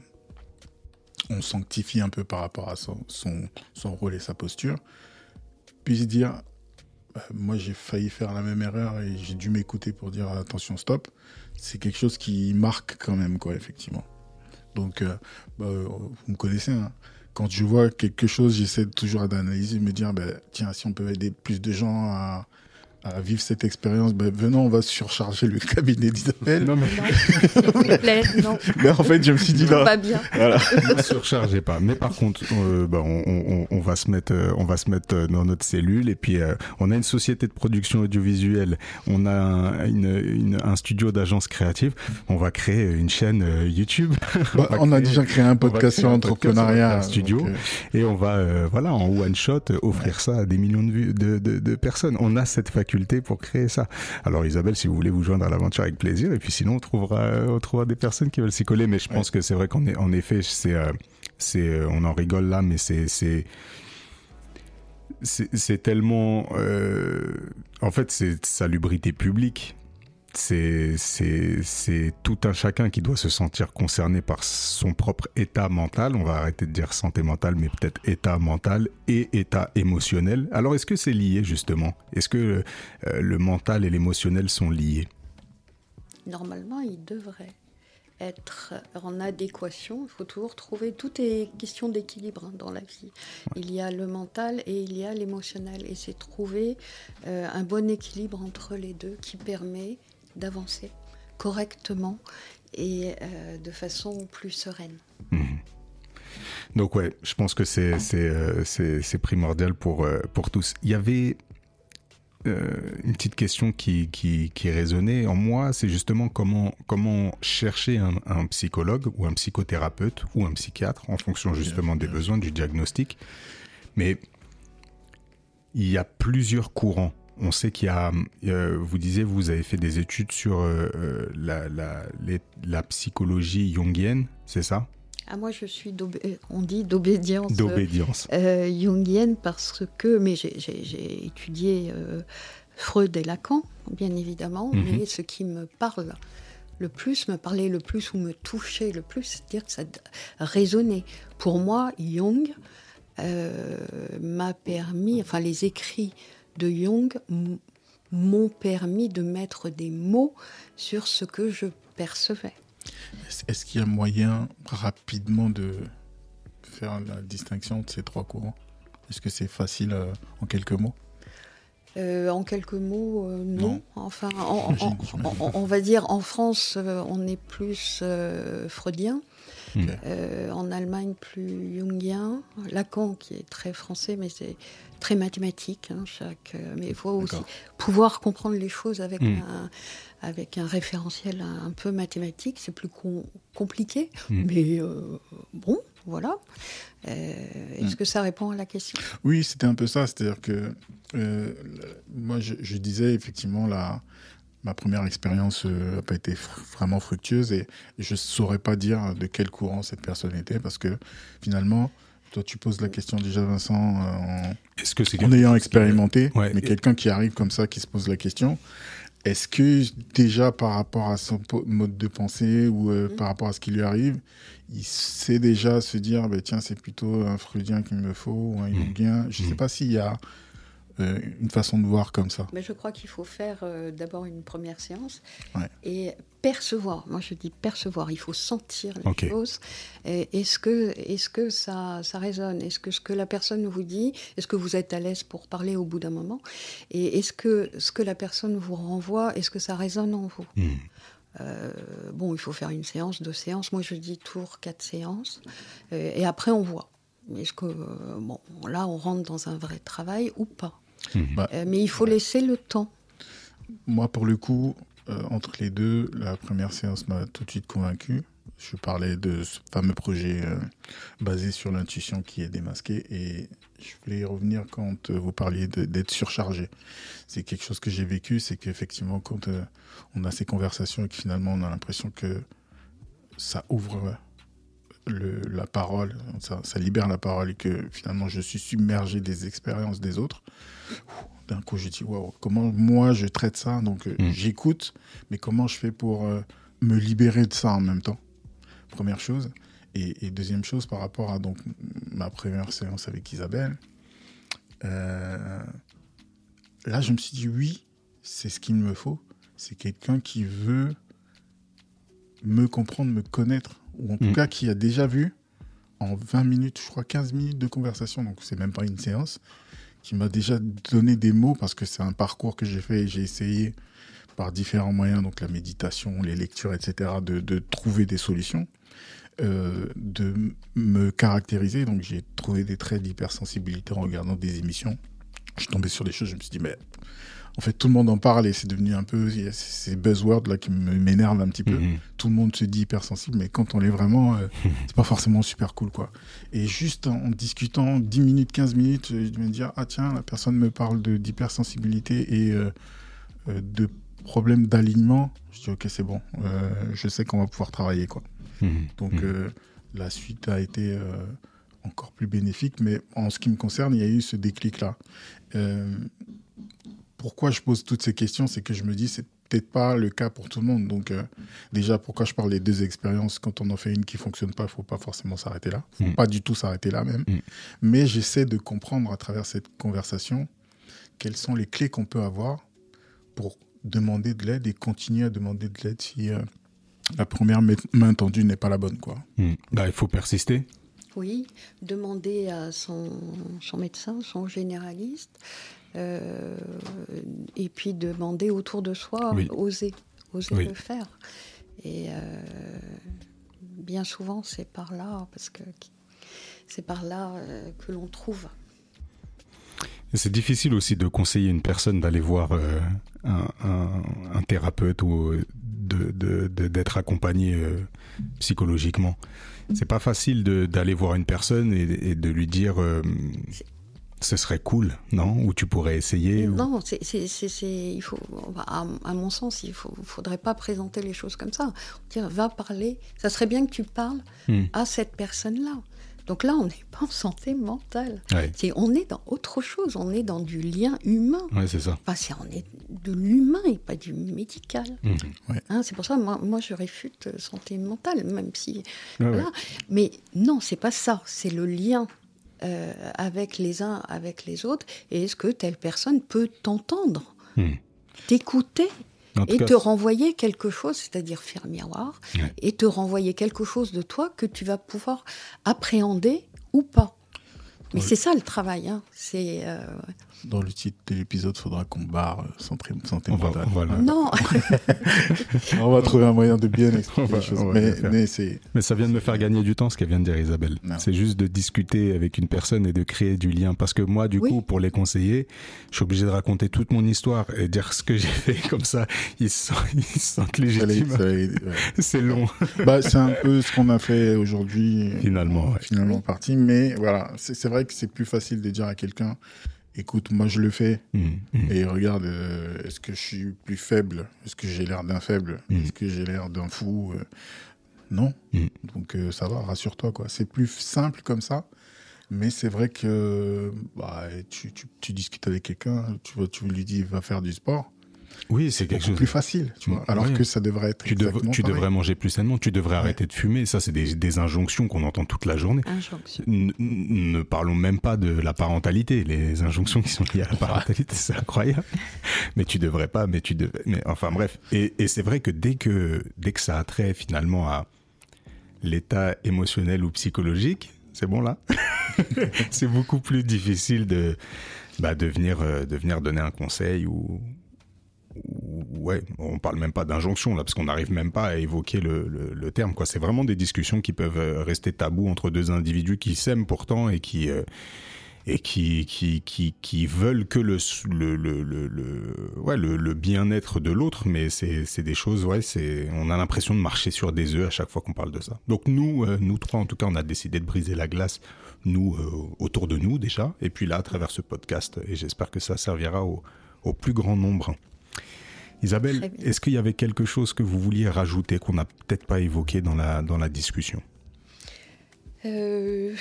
on sanctifie un peu par rapport à son, son, rôle et sa posture, puisse dire bah, moi j'ai failli faire la même erreur et j'ai dû m'écouter pour dire attention stop, c'est quelque chose qui marque quand même quoi effectivement. Donc euh, bah, vous me connaissez, hein quand je vois quelque chose, j'essaie toujours d'analyser, me dire, ben, tiens, si on peut aider plus de gens à, à vivre cette expérience, ben, venons, on va surcharger le cabinet d'Isabelle. Non, mais... non. mais en fait, je me suis dit là. Pas bien. Voilà. ne surchargez pas. Mais par contre, euh, ben, on, on, on, va se mettre, euh, on va se mettre euh, dans notre cellule et puis euh, on a une société de production audiovisuelle, on a un, une, une, un studio d'agence créative, on va créer une chaîne YouTube. Bah, on, a déjà créé un podcast sur l'entrepreneuriat, un studio, et on va, voilà, en one shot, offrir ça à des millions de, vues, de, de, de personnes. On a cette faculté pour créer ça. Alors Isabelle, si vous voulez vous joindre à l'aventure avec plaisir, et puis sinon on trouvera, on trouvera des personnes qui veulent s'y coller. Mais je pense que c'est vrai qu'en en effet, c'est, euh, c'est, euh, on en rigole là, mais c'est, c'est c'est tellement euh, en fait c'est salubrité publique c'est tout un chacun qui doit se sentir concerné par son propre état mental. On va arrêter de dire santé mentale, mais peut-être état mental et état émotionnel. Alors, est-ce que c'est lié justement? Est-ce que euh, le mental et l'émotionnel sont liés? Normalement, ils devraient être en adéquation. Il faut toujours trouver. Tout est question d'équilibre hein, dans la vie. Il y a le mental et il y a l'émotionnel. Et c'est trouver euh, un bon équilibre entre les deux qui permet d'avancer correctement et euh, de façon plus sereine. Mhm. Donc ouais, je pense que c'est euh, primordial pour, euh, pour tous. Il y avait une petite question qui, qui, qui résonnait en moi, c'est justement comment, comment chercher un, un, psychologue ou un psychothérapeute ou un psychiatre en fonction justement des besoins du diagnostic. Mais il y a plusieurs courants on sait qu'il y a, euh, vous disiez, vous avez fait des études sur euh, euh, la, la, psychologie jungienne, c'est ça? Ah, moi, je suis, on dit d'obédience. D'obédience. jungienne parce que, mais j'ai étudié Freud et Lacan, bien évidemment, mhm. mais ce qui me parle le plus, me parlait le plus ou me touchait le plus, c'est-à-dire que ça résonnait. Pour moi, Jung m'a permis, enfin les écrits de Jung m'ont permis de mettre des mots sur ce que je percevais. Est-ce qu'il y a moyen rapidement de faire la distinction entre ces trois courants? Est-ce que c'est facile euh, en quelques mots? Euh, en quelques mots, euh, non. Enfin, on, va dire en France, on est plus freudien. En Allemagne, plus jungien. Lacan, qui est très français, mais c'est très mathématique. Hein, chaque, euh, mais il faut aussi pouvoir comprendre les choses avec, hmm. un, avec un référentiel un, peu mathématique. C'est plus compliqué, hmm. mais euh, bon, voilà. Euh, est-ce hmm. que ça répond à la question? Oui, c'était un peu ça. C'est-à-dire que moi, je, disais effectivement la, ma première expérience n'a pas été vraiment fructueuse et je ne saurais pas dire de quel courant cette personne était parce que finalement, toi, tu poses la question déjà, Vincent, euh, en, ayant expérimenté, mais quelqu'un qui arrive comme ça, qui se pose la question, est-ce que déjà par rapport à son mode de pensée ou euh, mm-hmm. par rapport à ce qui lui arrive, il sait déjà se dire, bah, tiens, c'est plutôt un freudien qu'il me faut ou un mm Je ne sais mm. pas s'il y a euh, une façon de voir comme ça Mais Je crois qu'il faut faire euh, d'abord une première séance et percevoir. Moi, je dis percevoir. Il faut sentir les choses. Est-ce que, est que ça, ça résonne? Est-ce que ce que la personne vous dit, est-ce que vous êtes à l'aise pour parler au bout d'un moment? Et est-ce que ce que la personne vous renvoie, est-ce que ça résonne en vous? Hmm. euh, bon, il faut faire une séance, deux séances. Moi, je dis tour, quatre séances. et après, on voit. Est-ce que, bon, là, on rentre dans un vrai travail ou pas? Mhm. Bah, euh, mais il faut laisser le temps. Moi, pour le coup, euh, entre les deux, la première séance m'a tout de suite convaincu. Je parlais de ce fameux projet euh, basé sur l'intuition qui est démasqué et je voulais y revenir quand vous parliez d'être surchargé. C'est quelque chose que j'ai vécu, c'est qu'effectivement quand on a ces conversations et que finalement on a l'impression que ça ouvre le, la parole, ça, ça, libère la parole et que finalement je suis submergé des expériences des autres, d'un coup je dis waouh, comment moi je traite ça? Donc euh, mm. j'écoute, mais comment je fais pour euh, me libérer de ça en même temps? Première chose. Et, deuxième chose, par rapport à donc ma première séance avec Isabelle, euh, là je me suis dit oui, c'est ce qu'il me faut. C'est quelqu'un qui veut me comprendre, me connaître ou en tout mm. cas qui a déjà vu en 20 minutes, je crois 15 minutes de conversation, donc c'est même pas une séance, qui m'a déjà donné des mots parce que c'est un parcours que j'ai fait et j'ai essayé par différents moyens, donc la méditation, les lectures, etc., de, trouver des solutions, euh, de me caractériser. Donc j'ai trouvé des traits d'hypersensibilité en regardant des émissions. Je suis tombé sur des choses, je me suis dit, mais en fait, tout le monde en parle et c'est devenu un peu ces buzzwords là qui m'énervent un petit peu. Mhm. Tout le monde se dit hypersensible, mais quand on l'est vraiment, euh, c'est pas forcément super cool, quoi. Et juste en, discutant 10 minutes, 15 minutes, je me dire, ah tiens, la personne me parle d'hypersensibilité et euh, euh, de problèmes d'alignement. Je dis, ok, c'est bon, je sais qu'on va pouvoir travailler, quoi. Mhm. Donc, la suite a été encore plus bénéfique, mais en ce qui me concerne, il y a eu ce déclic-là pourquoi je pose toutes ces questions, c'est que je me dis c'est peut-être pas le cas pour tout le monde. Donc euh, déjà, pourquoi je parle des deux expériences Quand on en fait une qui fonctionne pas, il faut pas forcément s'arrêter là. Faut mm. pas du tout s'arrêter là même. Mm. Mais j'essaie de comprendre à travers cette conversation quelles sont les clés qu'on peut avoir pour demander de l'aide et continuer à demander de l'aide si euh, la première main tendue n'est pas la bonne. Quoi. Mm. Bah, il faut persister. Oui, demander à son, son médecin, son généraliste, euh, et puis demander autour de soi, oser. oser le faire. Et bien souvent, c'est par là, parce que c'est par là que l'on trouve. C'est difficile aussi de conseiller une personne d'aller voir un, un, thérapeute ou d'être accompagné psychologiquement. C'est pas facile d'aller voir une personne et, de lui dire euh, ce serait cool, non? Ou tu pourrais essayer Non, c'est, il faut, à, mon sens, il ne faudrait pas présenter les choses comme ça. Dire, va parler. Ça serait bien que tu parles hmm. à cette personne-là. Donc là, on n'est pas en santé mentale. on est dans autre chose, on est dans du lien humain. Ouais, c'est ça. Enfin, on est de l'humain et pas du médical. Mmh. Hein, c'est pour ça, moi, moi, je réfute euh, santé mentale, même si. Mais non, c'est pas ça. C'est le lien euh, avec les uns, avec les autres. Et est-ce que telle personne peut t'entendre, mmh. t'écouter et te renvoyer quelque chose, c'est-à-dire faire miroir, et te renvoyer quelque chose de toi que tu vas pouvoir appréhender ou pas. Mais c'est ça le travail. Hein. C'est euh, dans le titre de l'épisode, il faudra qu'on barre santé, santé on mentale. non On va trouver un moyen de bien expliquer les choses. Mais, mais, ça vient de me faire gagner du temps, ce qu'elle vient de dire Isabelle. C'est juste de discuter avec une personne et de créer du lien. Parce que moi, du coup, pour les conseiller, je suis obligé de raconter toute mon histoire et dire ce que j'ai fait. Comme ça, ils se sentent, légitimes. C'est long. bah, c'est un peu ce qu'on a fait aujourd'hui. Finalement. Finalement, parti. Mais voilà, c'est vrai que c'est plus facile de dire à quelqu'un écoute, moi je le fais. Mmh, mmh. Et regarde, euh, est-ce que je suis plus faible? Est-ce que j'ai l'air d'un faible? Mmh. Est-ce que j'ai l'air d'un fou euh, Non. Donc euh, ça va, rassure-toi. quoi. C'est plus simple comme ça. Mais c'est vrai que bah, tu, tu, discutes avec quelqu'un, tu, tu lui dis va faire du sport. Oui, c'est quelque chose plus facile, tu vois. Alors que ça devrait être. Tu, tu devrais manger plus sainement, tu devrais arrêter de fumer. Ça, c'est des, injonctions qu'on entend toute la journée. Ne parlons même pas de la parentalité, les injonctions qui sont liées à la parentalité, c'est incroyable. mais tu devrais pas, mais tu devrais. Mais enfin bref. Et, c'est vrai que dès que dès que ça a trait finalement à l'état émotionnel ou psychologique, c'est bon là. c'est beaucoup plus difficile de bah, de venir euh, de venir donner un conseil ou ouais, on parle même pas d'injonction là, parce qu'on n'arrive même pas à évoquer le, terme. Quoi, c'est vraiment des discussions qui peuvent euh, rester tabous entre deux individus qui s'aiment pourtant et qui euh, et qui qui, qui qui veulent que le le le le, ouais, le, bien-être de l'autre, mais c'est c'est des choses ouais, c'est on a l'impression de marcher sur des œufs à chaque fois qu'on parle de ça. Donc nous euh, nous trois en tout cas, on a décidé de briser la glace nous autour de nous déjà, et puis là à travers ce podcast, et j'espère que ça servira au, au plus grand nombre. Isabelle, est-ce qu'il y avait quelque chose que vous vouliez rajouter qu'on n'a peut-être pas évoqué dans la, dans la discussion? Euh,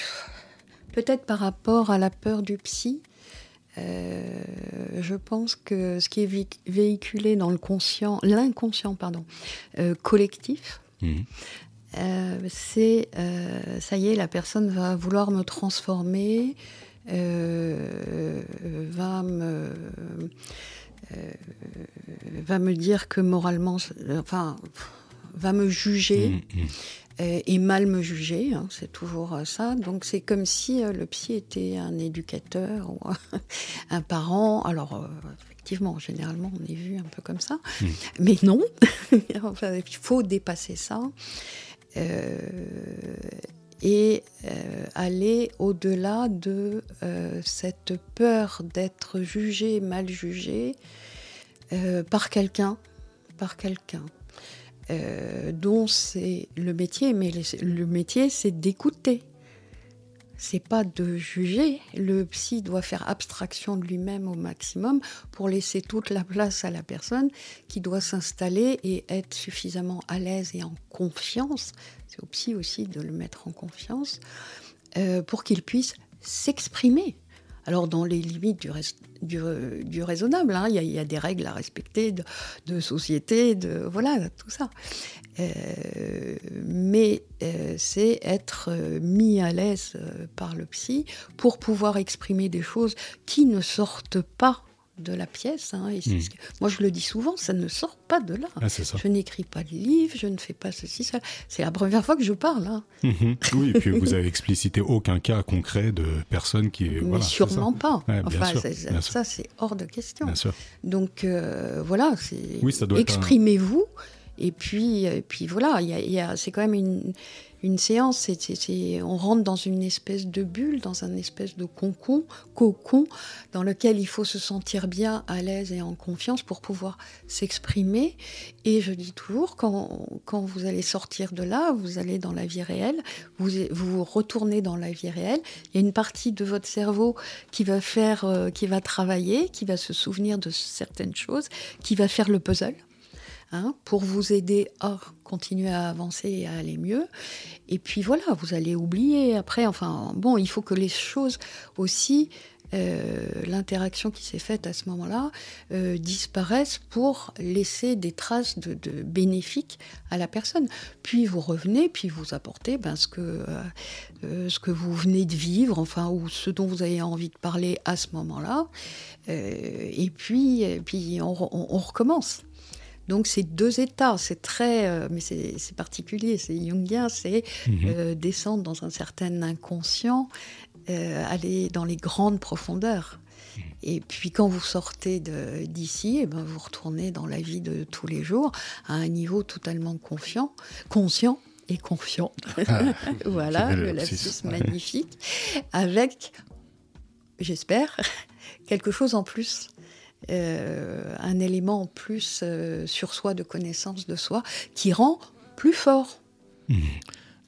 Peut-être par rapport à la peur du psy. Euh, je pense que ce qui est véhiculé dans le conscient, l'inconscient pardon, euh, collectif, mhm. c'est ça y est, la personne va vouloir me transformer, va me va me dire que moralement, enfin, va me juger. Mm, mm. Euh, et mal me juger, hein, c'est toujours ça. Donc c'est comme si euh, le psy était un éducateur ou un parent. Alors effectivement, généralement on est vu un peu comme ça, mm. mais non. enfin, il faut dépasser ça et euh, aller au-delà de euh, cette peur d'être jugé, mal jugé euh, par quelqu'un, par quelqu'un dont c'est le métier, mais le métier c'est d'écouter. C'est pas de juger. Le psy doit faire abstraction de lui-même au maximum pour laisser toute la place à la personne qui doit s'installer et être suffisamment à l'aise et en confiance c'est au psy aussi de le mettre en confiance, euh, pour qu'il puisse s'exprimer. Alors dans les limites du, raisonnable, hein, il y, a des règles à respecter de, société, de voilà tout ça. Euh, mais euh, c'est être mis à l'aise par le psy pour pouvoir exprimer des choses qui ne sortent pas de la pièce. Hein, et hmm. Moi, je le dis souvent, ça ne sort pas de là. Ah, je n'écris pas de livre, je ne fais pas ceci, ça. C'est la première fois que je parle. Hein. Mhm. Oui, et puis vous avez explicité aucun cas concret de personne qui est. Mais sûrement pas. enfin, ça, c'est hors de question. Donc, euh, voilà, exprimez-vous. Et puis, et puis voilà, c'est quand même une, une séance, c'est, on rentre dans une espèce de bulle, dans un espèce de concon, cocon, dans lequel il faut se sentir bien, à l'aise et en confiance pour pouvoir s'exprimer. Et je dis toujours, quand, quand vous allez sortir de là, vous allez dans la vie réelle, vous vous retournez dans la vie réelle. Il y a une partie de votre cerveau qui va faire, euh, qui va travailler, qui va se souvenir de certaines choses, qui va faire le puzzle. Hein, pour vous aider à continuer à avancer et à aller mieux. Et puis voilà, vous allez oublier après. Enfin, bon, il faut que les choses aussi, euh, l'interaction qui s'est faite à ce moment-là, euh, disparaisse pour laisser des traces de, bénéfiques à la personne. Puis vous revenez, puis vous apportez ben, ce, que, euh, ce que vous venez de vivre, enfin, ou ce dont vous avez envie de parler à ce moment-là. et puis, puis on recommence. Donc c'est deux états, c'est très, euh, mais c'est particulier, c'est jungien, c'est mhm. euh, descendre dans un certain inconscient, euh, aller dans les grandes profondeurs. Mhm. Et puis quand vous sortez d'ici, eh ben, vous retournez dans la vie de tous les jours à un niveau totalement confiant, conscient et confiant. Ah, voilà, le lapsus magnifique, avec, j'espère, quelque chose en plus. Euh, un élément en plus euh, sur soi de connaissance de soi qui rend plus fort. Mmh.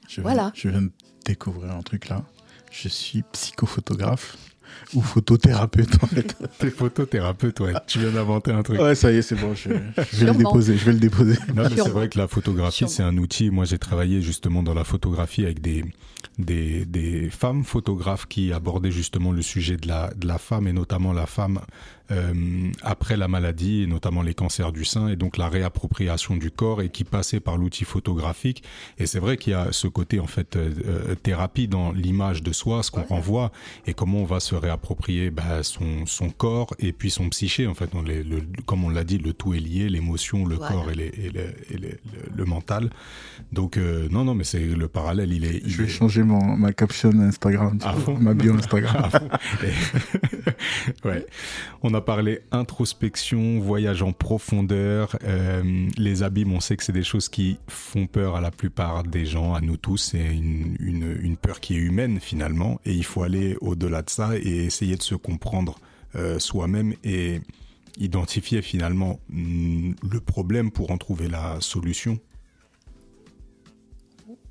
Je, voilà. je viens de découvrir un truc là. Je suis psychophotographe ou photothérapeute en fait. T'es photothérapeute, ouais. Tu viens d'inventer un truc. Ouais, ça y est, c'est bon. Je, vais le déposer. Je vais le déposer. c'est vrai que la photographie, c'est un outil. Moi, j'ai travaillé justement dans la photographie avec des des, des femmes photographes qui abordaient justement le sujet de la de la femme et notamment la femme euh, après la maladie, et notamment les cancers du sein, et donc la réappropriation du corps, et qui passait par l'outil photographique. Et c'est vrai qu'il y a ce côté en fait euh, euh, thérapie dans l'image de soi, ce qu'on renvoie, et comment on va se réapproprier bah, son, son corps et puis son psyché. En fait, on le, comme on l'a dit, le tout est lié, l'émotion, le corps et, les, et, le, mental. Donc non, non, mais c'est le parallèle, il est. Je vais changer mon, ma caption Instagram, ma bio Instagram. ouais. On a parlé introspection, voyage en profondeur. Euh, les abîmes, on sait que c'est des choses qui font peur à la plupart des gens, à nous tous. C'est une, peur qui est humaine finalement. Et il faut aller au-delà de ça et essayer de se comprendre euh, soi-même et identifier finalement mm, le problème pour en trouver la solution.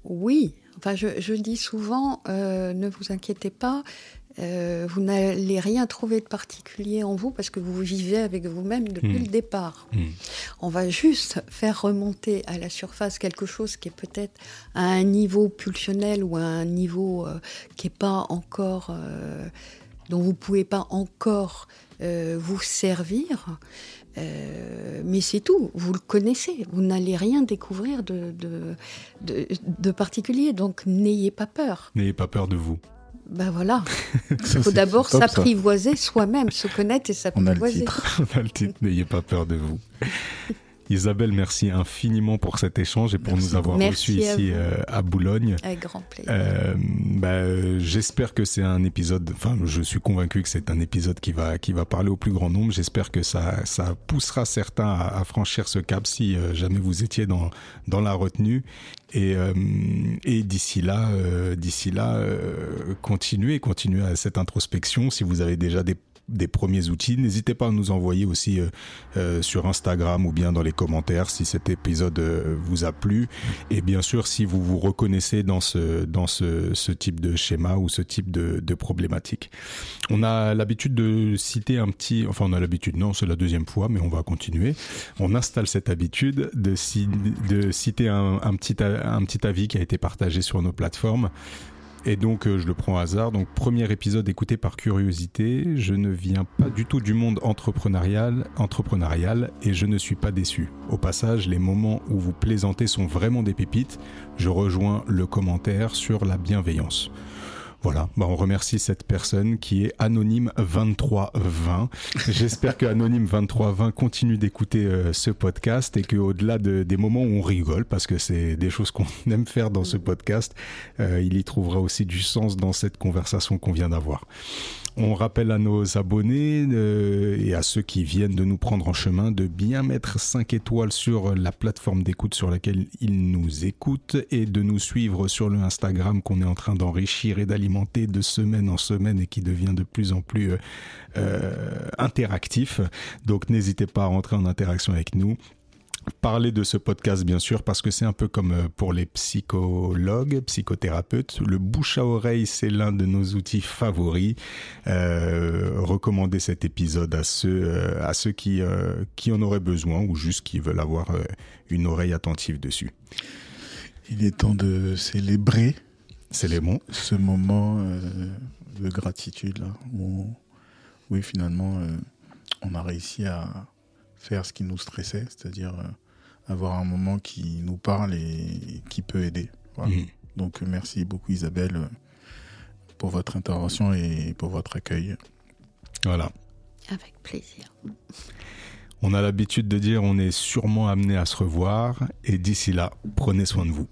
Oui, enfin je, dis souvent, euh, ne vous inquiétez pas, euh, vous n'allez rien trouver de particulier en vous parce que vous vivez avec vous-même depuis hmm. le départ. Hmm. On va juste faire remonter à la surface quelque chose qui est peut-être à un niveau pulsionnel ou à un niveau euh, qui n'est pas encore, euh, dont vous ne pouvez pas encore vous servir. mais c'est tout, vous le connaissez, vous n'allez rien découvrir de, de, de particulier, donc n'ayez pas peur. N'ayez pas peur de vous. Ben voilà. Il faut d'abord s'apprivoiser soi-même, se connaître et s'apprivoiser. On a le titre, n'ayez pas peur de vous. Isabelle, merci infiniment pour cet échange et pour nous avoir reçus ici euh, à Boulogne. Avec grand plaisir. Euh, bah, j'espère que c'est un épisode, enfin je suis convaincu que c'est un épisode qui va, qui va parler au plus grand nombre. J'espère que ça, ça poussera certains à, franchir ce cap si euh, jamais vous étiez dans, dans la retenue. Et, et d'ici là, d'ici là, continuez, continuez à cette introspection. Si vous avez déjà des des premiers outils. N'hésitez pas à nous envoyer aussi euh, euh, sur Instagram ou bien dans les commentaires si cet épisode euh, vous a plu. Et bien sûr, si vous vous reconnaissez dans ce, dans ce, ce type de schéma ou ce type de, de problématique. On a l'habitude de citer un petit, enfin on a l'habitude, non, c'est la deuxième fois, mais on va continuer. On installe cette habitude de, de citer un, un, petit, un petit avis qui a été partagé sur nos plateformes. Et donc, euh, je le prends au hasard. Donc, premier épisode écouté par curiosité. Je ne viens pas du tout du monde entrepreneurial, entrepreneurial et je ne suis pas déçu. Au passage, les moments où vous plaisantez sont vraiment des pépites. Je rejoins le commentaire sur la bienveillance. Voilà, bah on remercie cette personne qui est Anonyme 2320. J'espère que Anonyme 2320 continue d'écouter euh, ce podcast et qu'au-delà de, des moments où on rigole, parce que c'est des choses qu'on aime faire dans ce podcast, euh, il y trouvera aussi du sens dans cette conversation qu'on vient d'avoir. On rappelle à nos abonnés euh, et à ceux qui viennent de nous prendre en chemin de bien mettre 5 étoiles sur la plateforme d'écoute sur laquelle ils nous écoutent et de nous suivre sur le Instagram qu'on est en train d'enrichir et d'alimenter de semaine en semaine et qui devient de plus en plus euh, euh, interactif. Donc n'hésitez pas à rentrer en interaction avec nous parler de ce podcast, bien sûr, parce que c'est un peu comme euh, pour les psychologues, psychothérapeutes. Le bouche à oreille, c'est l'un de nos outils favoris. Euh, recommander cet épisode à ceux, euh, à ceux qui, qui en auraient besoin ou juste qui veulent avoir une oreille attentive dessus. Il est temps de célébrer Célébrons. ce moment de gratitude là, où, oui, finalement, on a réussi à faire ce qui nous stressait, c'est-à-dire euh, avoir un moment qui nous parle et qui peut aider. Mhm. Donc merci beaucoup Isabelle pour votre intervention et pour votre accueil. Voilà. Avec plaisir. On a l'habitude de dire on est sûrement amené à se revoir et d'ici là, prenez soin de vous.